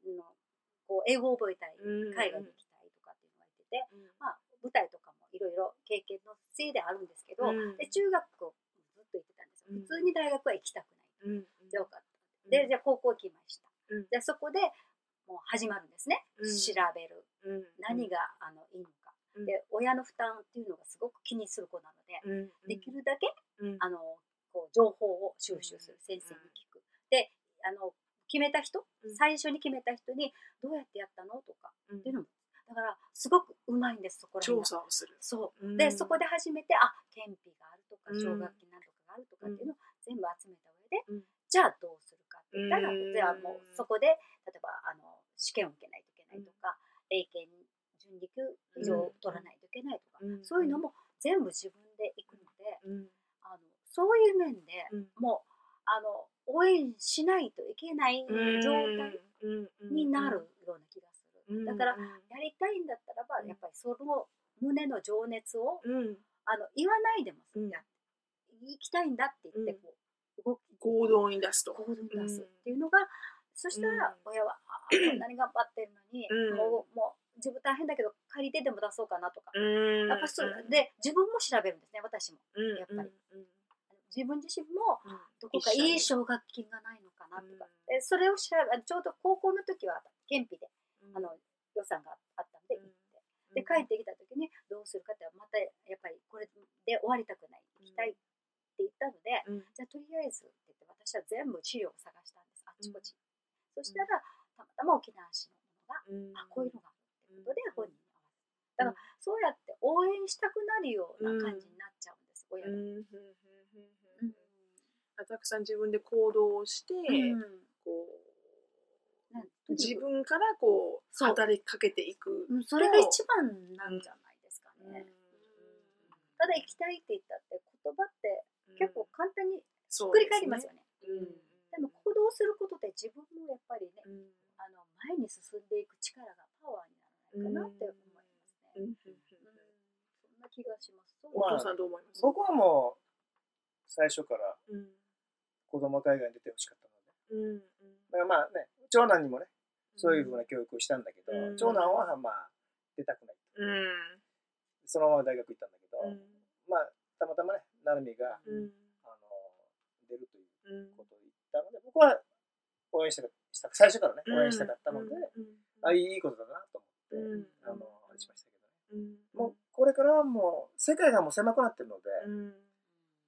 こう英語を覚えたい、うん。海外に行きたいとかっていうのが言ってて、まあ、舞台とかもいろいろ経験のせいであるんですけど、うん。で中学校ずっと行ってたんですよ、うん。普通に大学は行きたくない、うんでよかった。でじゃあ高校行きました、うん。でそこでもう始まるんですね、うん。調べる。うん。何があのいいのか、うん。で親の負担っていうのがすごく気にする子なので、うん。できるだけうん。あのこう情報を収集する、先生に聞く。であの決めた人、うん。最初に決めた人にどうやってやったの？とかうんっていうのもだからすごくうまいんですそこら辺調が査をする。そう。うん。でそこで初めてあ憲費があるとかうん。奨学金なんとかがあるとかっていうのを全部集めた上で、うん。じゃあどうするかって言ったら、うん。じゃあもうそこで例えばあの試験を受けないといけないとか、英検準2級以上取らないといけないとか、うん。そういうのも全部自分で行くので、うん。あのそういう面で、うん。もうあの応援しないといけない状態になるような気が。だからやりたいんだったらば、うん。やっぱりその胸の情熱をうん、あの言わないでも、うん。や行きたいんだって言ってこう、動き行動に出すと。行動に出すっていうのが、そしたら親は、こんなに頑張ってるのに、うん。もうもう自分大変だけど借りてでも出そうかなとか、うん。やっぱそう。で自分も調べるんですね私も。うんやっぱり。うん。自分自身もうん。どこかいい奨学金がないのかなとか、うそれを調べあちょうど高校の時は県費で。うんあの予算があったんで行って、うん。で帰ってきた時にどうするかってまたやっぱりこれで終わりたくない行きたいって言ったので、うん。じゃあとりあえずって言って私は全部資料を探したんです。あっちこっち、そしたらたまたま沖縄市のものが、うん。あこういうのがあるってことで本人に合わせるだからそうやって応援したくなるような感じになっちゃうんです、親が。たくさん自分で行動をして、うん。こねう自分からこう働きかけていく。うんそれが一番なんじゃないですかね。ただ行きたいって言ったって言葉って結構簡単にひっくり返りますよね。うんでも行動することで自分もやっぱりね、うんあの前に進んでいく力がパワーにならないかなって思いますね。うんうんそんな気がします。そうおまあ父さんどう思います？僕はもう、最初からうん子供海外に出てほしかったので。うんだからまあね、長男にもね、そういうふうな教育をしたんだけど、うん。長男はまあ、出たくない。うん。そのまま大学行ったんだけど、うん。まあ、たまたまね、なるみが、うん。あの、出るといううんことを言ったので、僕は応援したかした、最初からね、うん。応援したかったので、うん。あ、いいことだなと思って、うん。あの、あれしましたけどね。うん。もう、これからはもう、世界がもう狭くなってるので、うん。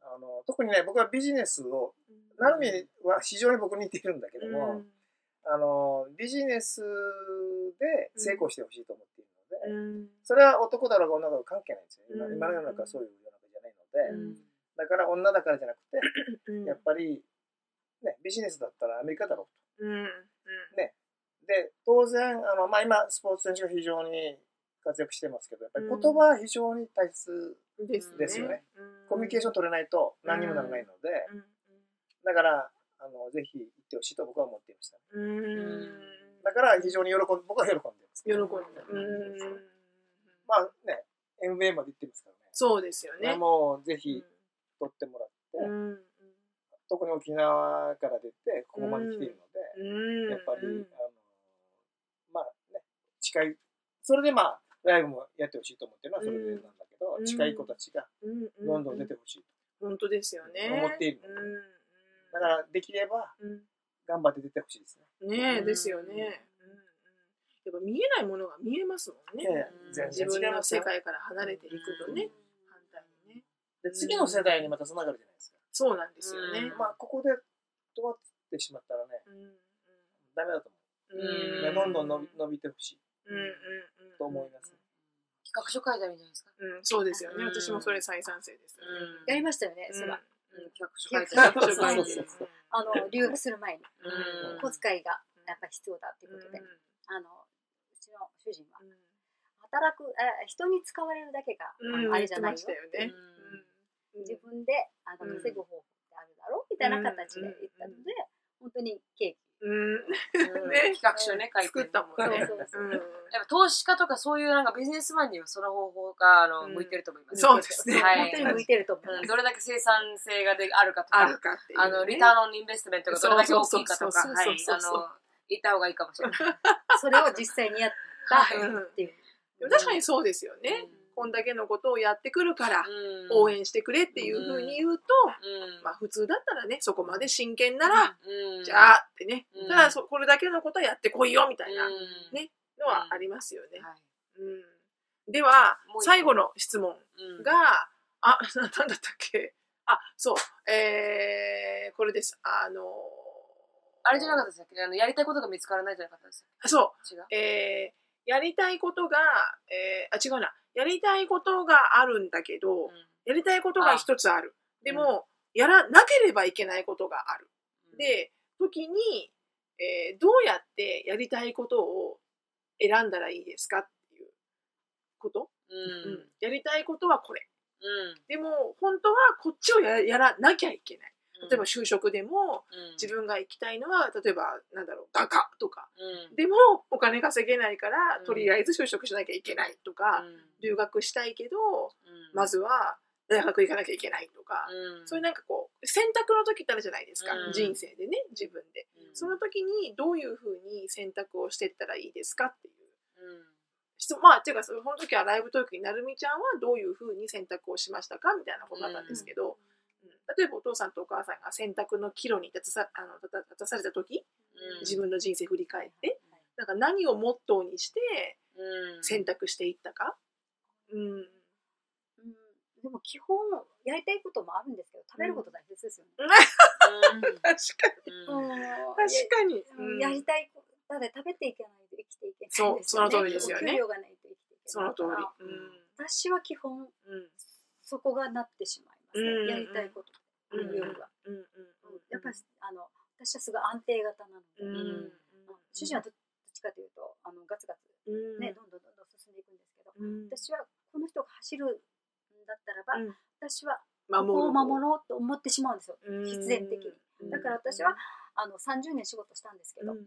あの、特にね、僕はビジネスを、なるみは非常に僕に似てるんだけども、あの、ビジネスで成功してほしいと思っているので、うん。それは男だろうが女だろうが関係ないんですよ。今うん。今の世の中はそういう世の中じゃないので、うん。だから女だからじゃなくて、うん。やっぱり、ね、ビジネスだったらアメリカだろううん。と。で、当然、あの、まあ、今、スポーツ選手が非常に活躍してますけど、やっぱり言葉は非常に大切、うんですよね。うん。コミュニケーション取れないと何にもならないので、うん。だから、あの、ぜひ行ってほしいと僕は思っていました。うん。だから、非常に喜ん僕は喜んでます。喜んでうん。まあね、MBA まで行ってますからね。そうですよね。もう、ぜひ取ってもらって、うん。特に沖縄から出て、ここまで来ているので、うん。やっぱり、あの、まあね、近い、それでまあ、ライブもやってほしいと思ってるのはそれでなんだけど、うん。近い子たちがうん。どんどん出てほしい。本当ですよね。思っているうんだから、できればうん頑張って出てほしいですね。ねえ、うんですよね。やっぱ見えないものが見えますもんね。ね全自分の世界から離れていくとね、反対にね。で、次の世代にまた繋がるじゃないですか。そうなんですよね。うんまあ、ここで止まってしまったらね、うんダメだとうん思う。うんねどんどん伸び伸びてほしいうんうんうんと思います。企画書書いたらいいんじゃないですか？うん、そうですよね。うん私もそれ再賛成です。うんやりましたよね、うんそういえばあの留学する前に。うん。小遣いがやっぱり必要だっていうことで、あのうちの主人は。働くえ人に使われるだけが、うん。あれじゃないよ。て自分であのうん。稼ぐ方法ってあるだろうみたいな形で言ったので、本当にケーキ。うん。企画書ね、書いて。作ったもんそうね。そうそう、う。んやっぱ投資家とかそういうなんかビジネスマンにはその方法があの、うん。向いてると思います。そうですね。はい。本当に向いてると思う、うん。どれだけ生産性がであるかとか、あるかっていうね。あの、リターンオンインベストメントがどれだけ大きいかとか、そうはい、あそうそうそう。の、言った方がいいかもしれない。それを実際にやったっていう、確かにそうですよね。こんだけのことをやってくるから、うん。応援してくれっていうふうに言うと、うん。まあ普通だったらね、そこまで真剣なら、うん。じゃあってね、うん。ただそこれだけのことはやってこいよみたいなうん。ねのはありますよね。はい。うん、では最後の質問うん。が、あ、ななんだったっけ？あ、そう、えー、これです。あのあれじゃなかったですっけあの、やりたいことが見つからないじゃなかったですあそ違うう、えー、やりたいことが、えー、あ、違うな。やりたいことがあるんだけど、やりたいことが一つある。でも、やらなければいけないことがある。うん、で、時に、えーどうやってやりたいことを選んだらいいですかっていうこと、ううんん。やりたいことはこれ。うん。でも、本当はこっちをややらなきゃいけない。例えば就職でも、うん、自分が行きたいのは、例えば、なんだろう、画家とか。うん、でも、お金稼げないからう、ん。とりあえず就職しなきゃいけないとか、うん、留学したいけど、うん、まずは大学行かなきゃいけないとか、うん。そういうなんかこう、選択の時ってあるじゃないですか。うん。人生でね、自分で。うん。その時にどういうふうに選択をしていったらいいですかっていう。まあ、っていうか、その時はライブトークになるみちゃんはどういうふうに選択をしましたかみたいなことだったんですけど、うん例えばお父さんとお母さんが選択の岐路に立たさあの立た立たされた時、うん自分の人生振り返って、なんか何をモットーにしてうん選択していったか？うん。うんでも基本やりたいこともあるんですけど食べること大切ですよね。確かうんに。うん 確かに。うんやりたいことだ食べていけないと生きていけないですそうよね。その通りですよね給料がないと生きていけないその通り。私は基本。そこがなってしまいますね。うんやりたいことうんというよりは。うん。うん。やっぱりあの私はすごい安定型なので、主人はどっちかというとあのガツガツうん。ね、どんどんどんどん進んでいくんですけど、うん。私はこの人が走るんだったらば、うん私は守ここを守る。ろうと思ってしまうんですよ、うん必然的に。だから私は、あの30年仕事したんですけど、うん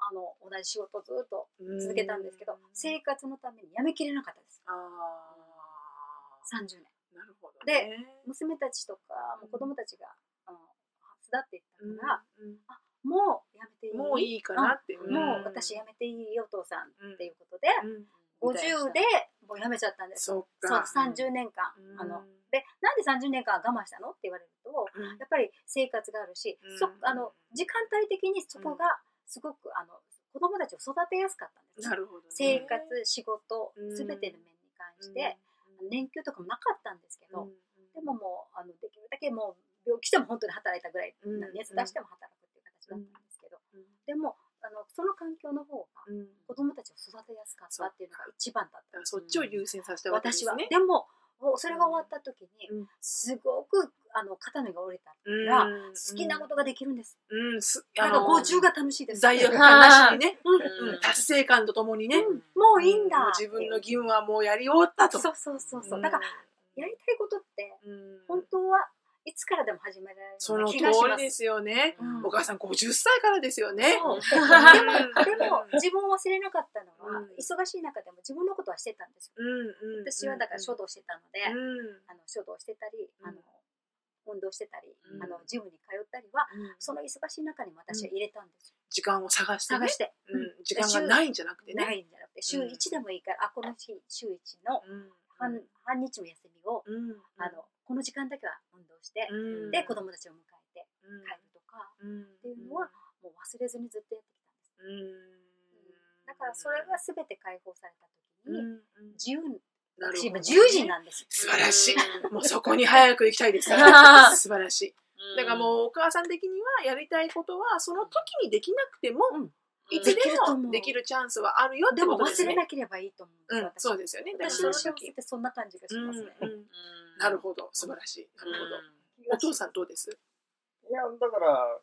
あの同じ仕事をずっとうん続けたんですけど、生活のために辞めきれなかったですああ。30年なるほどね。娘たちとかもう子供たちがあの巣立っていったうんから、うんもう辞めていいかなって。うんもう私辞めていいよお父さん。っていうことで、うん。50でもう辞めちゃったんです。そっそうか。30年間、あのでなんで30年間我慢したの？って言われるとうん。やっぱり生活があるし、うん。そあの時間帯的にそこがすごくあの子供たちを育てやすかったんです、なるほどね。生活仕事うん。すべての面に関して、年休とかもなかったんですけど、でももうあのできるだけもう病気しても本当に働いたぐらい、うん熱出しても働くっていう形だったんですけど、うんでもあのその環境の方がうん子供たちを育てやすかったっていうのが一番だったんですそっちを優先させたわけです私は。ね。でももうそれが終わった時に、うんすごくあの肩の荷が下りたうんら、好きなことができるんです。うん、すなんかあの50が楽しいです。罪悪感なしにね、うんうん達成感とともにね、うんもういいんだ自分の義務はもうやり終わったと。そうそうそうそう。だからやりたいことってうん本当はいつからでも始められるその通。りですよね。うんお母さん50歳からですよね。でも、でも自分を忘れなかったのは、うん忙しい中でも自分のことはしてた私はだから書道してたので、うんあの書道してたり、あの運動してたり、うん。あのジムに通ったりは、うん。その忙しい中にも私は入れたんですよ。時間を探してね。探して、うん。時間がないんじゃなくてね。ないんじゃなくて、週1でもいいから、あ、この日、週1のうん。半,、半日の休みを、うん。あの、この時間だけは運動して、うん。で、子供たちを迎えてうん。帰るとか、うん。っていうのは、もう忘れずにずっとやってきたんです。うん。だからそれが全て解放された時に、自由に、私なんですよ。素晴らしい。うんもうそこに早く行きたいです。素晴らしい。だからもうお母さん的にはやりたいことはその時にできなくても、うんいつでもできるチャンスはあるよってでもことですね。忘れなければいいと思うそうですよね。私の幸せってそんな感じがしますね。なるほど、素晴らしい。なるほど。お父さんどうです？いや、だから、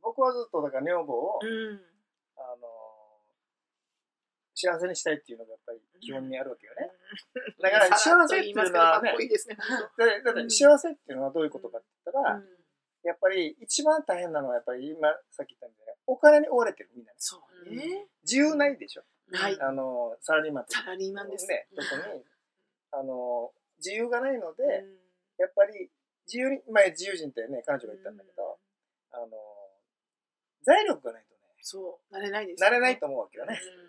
僕はずっと、だから女房を、うん。あの、幸せにしたいっていうのがやっぱり基本にあるわけよね。だから幸せっていうのはねかっこいいですね。でだって幸せっていうのはどういうことかって言ったら、うん。やっぱり一番大変なのはやっぱり今さっき言ったみたいにお金に追われてるみんな。ねそうね。自由ないでしょ、はい。あのサラリーマンって。サラリーマンです。ね特に。あの自由がないので、うん。やっぱり自由に前自由人ってね彼女が言ったんだけど、あの財力がないとねそう、なれないです。なれないと思うわけよね、う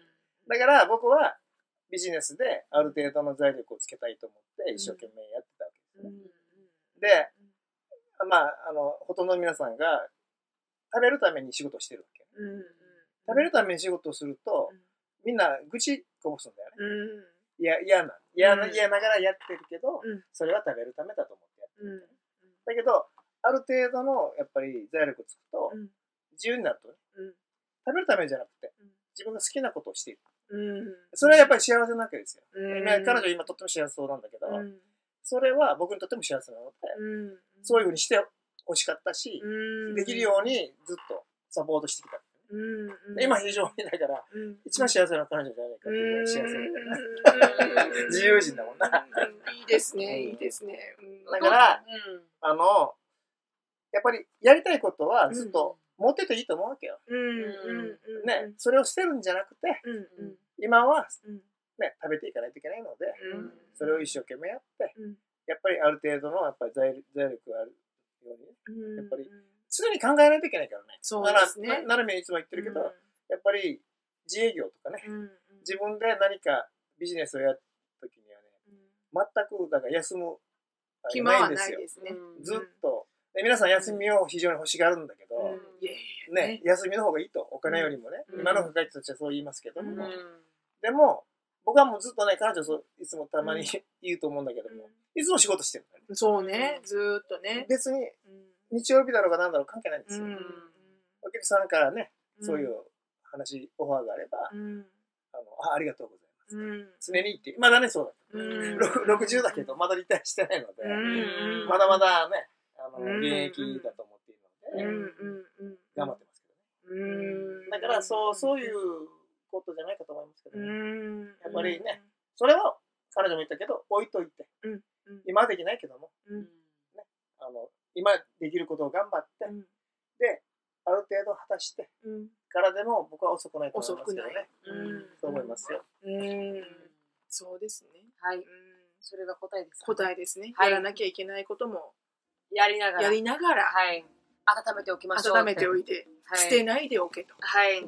だから僕はビジネスである程度の財力をつけたいと思って一生懸命やってたわけですね、ん。で、まああのほとんどの皆さんが食べるために仕事をしてるわけ。食べるために仕事をすると、みんな愚痴こぼすんだよね。うん。いや、嫌な。嫌な、うん。嫌ながらやってるけど、うん。それは食べるためだと思ってやってうん。る。だけど、ある程度の、やっぱり財力つくと、うん。自由になるとね、うん。食べるためじゃなくてうん、自分が好きなことをしている。うん。それはやっぱり幸せなわけですよ。彼女今とっても幸せそうなんだけど、うん。それは僕にとっても幸せなので、うん。そういうふうにしてほしかったし、うん。できるようにずっとサポートしてきた。今非常に、だから、うん。一番幸せな彼女じゃないかっていう幸せだよね。自由人だもんな。いいですね、い。いですね。だから、うん。あの、やっぱりやりたいことはずっと持ってていいと思うわけよ。ね、それを捨てるんじゃなくて、今はうん、ね、食べていかないといけないので、うん、それを一生懸命やって、うん。やっぱりある程度のやっぱり財財力があるように、うんやっぱり常に考えないといけないからね。そうですね。ななるみはいつも言ってるけど、やっぱり自営業とかね、自分で何かビジネスをやった時にはね、全くだから休む暇はんないですね。うん。ずっと。で皆さん休みを非常に欲しがるんだけど、ね、休みの方がいいと、お金よりもね、うん。今の若い人たちはそう言いますけども、うん。でも、僕はもうずっとね、彼女そういつもたまに 言うと思うんだけども、いつも仕事してるんだよね。そうね、ずーっとね。別にうん。日曜日だろうが何だろう関係ないんですよ。うん。お客さんからね、そういう話、オファーがあれば、うん。あのあありがとうございます。うん。常に言って、まだね、そうだ。うん。ろく60だけど、まだリタイアしてないので、うん。まだまだね、あの、うん。現役だと思っているので、うんうんうん頑張ってますけどね。うんだから、そう、そういうことじゃないかと思いますけど、うんやっぱりねそれは、彼女も言ったけど、置いといて、うんうん今はできないけども、うんあの、今できることを頑張って、うんで、ある程度果たしてうんからでも僕は遅くないと思い遅くないますけどね。。うんそう思いますよ。うんそうですね。はいうん。それが答えです。答えですね。はいやらなきゃいけないこともやりながら。やりながらはい。温めておきましょう。温めておいて、はい捨てないでおけと。はい。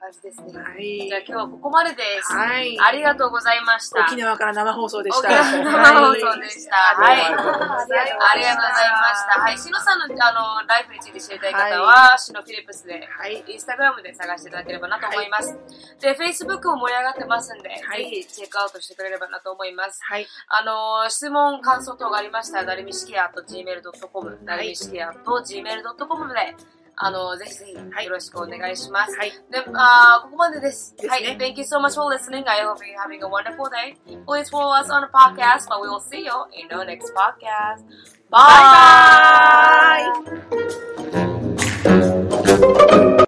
感じですね。はいじゃあ今日はここまでです。はいありがとうございました。沖縄から生放送でした。沖縄生放送でしたはいありがとうございました。はい。しのさんのあのライフについて知りたい方は、しのフィリップスで、はい。インスタグラムで探していただければなと思います。で、Facebook も盛り上がってますんで、はいぜひチェックアウトしてくれればなと思います。はい。あの、質問、感想等がありましたら、なるみしきや .gmail.com、なるみしきや .gmail.com で、あの、ぜひぜひよろしくお願いします。はい。で、あーここまでです。ですねはい。Thank you so much for listening. I hope you're having a wonderful day. Please follow us on the podcast, but we will see you in the next podcast. Bye! Bye bye!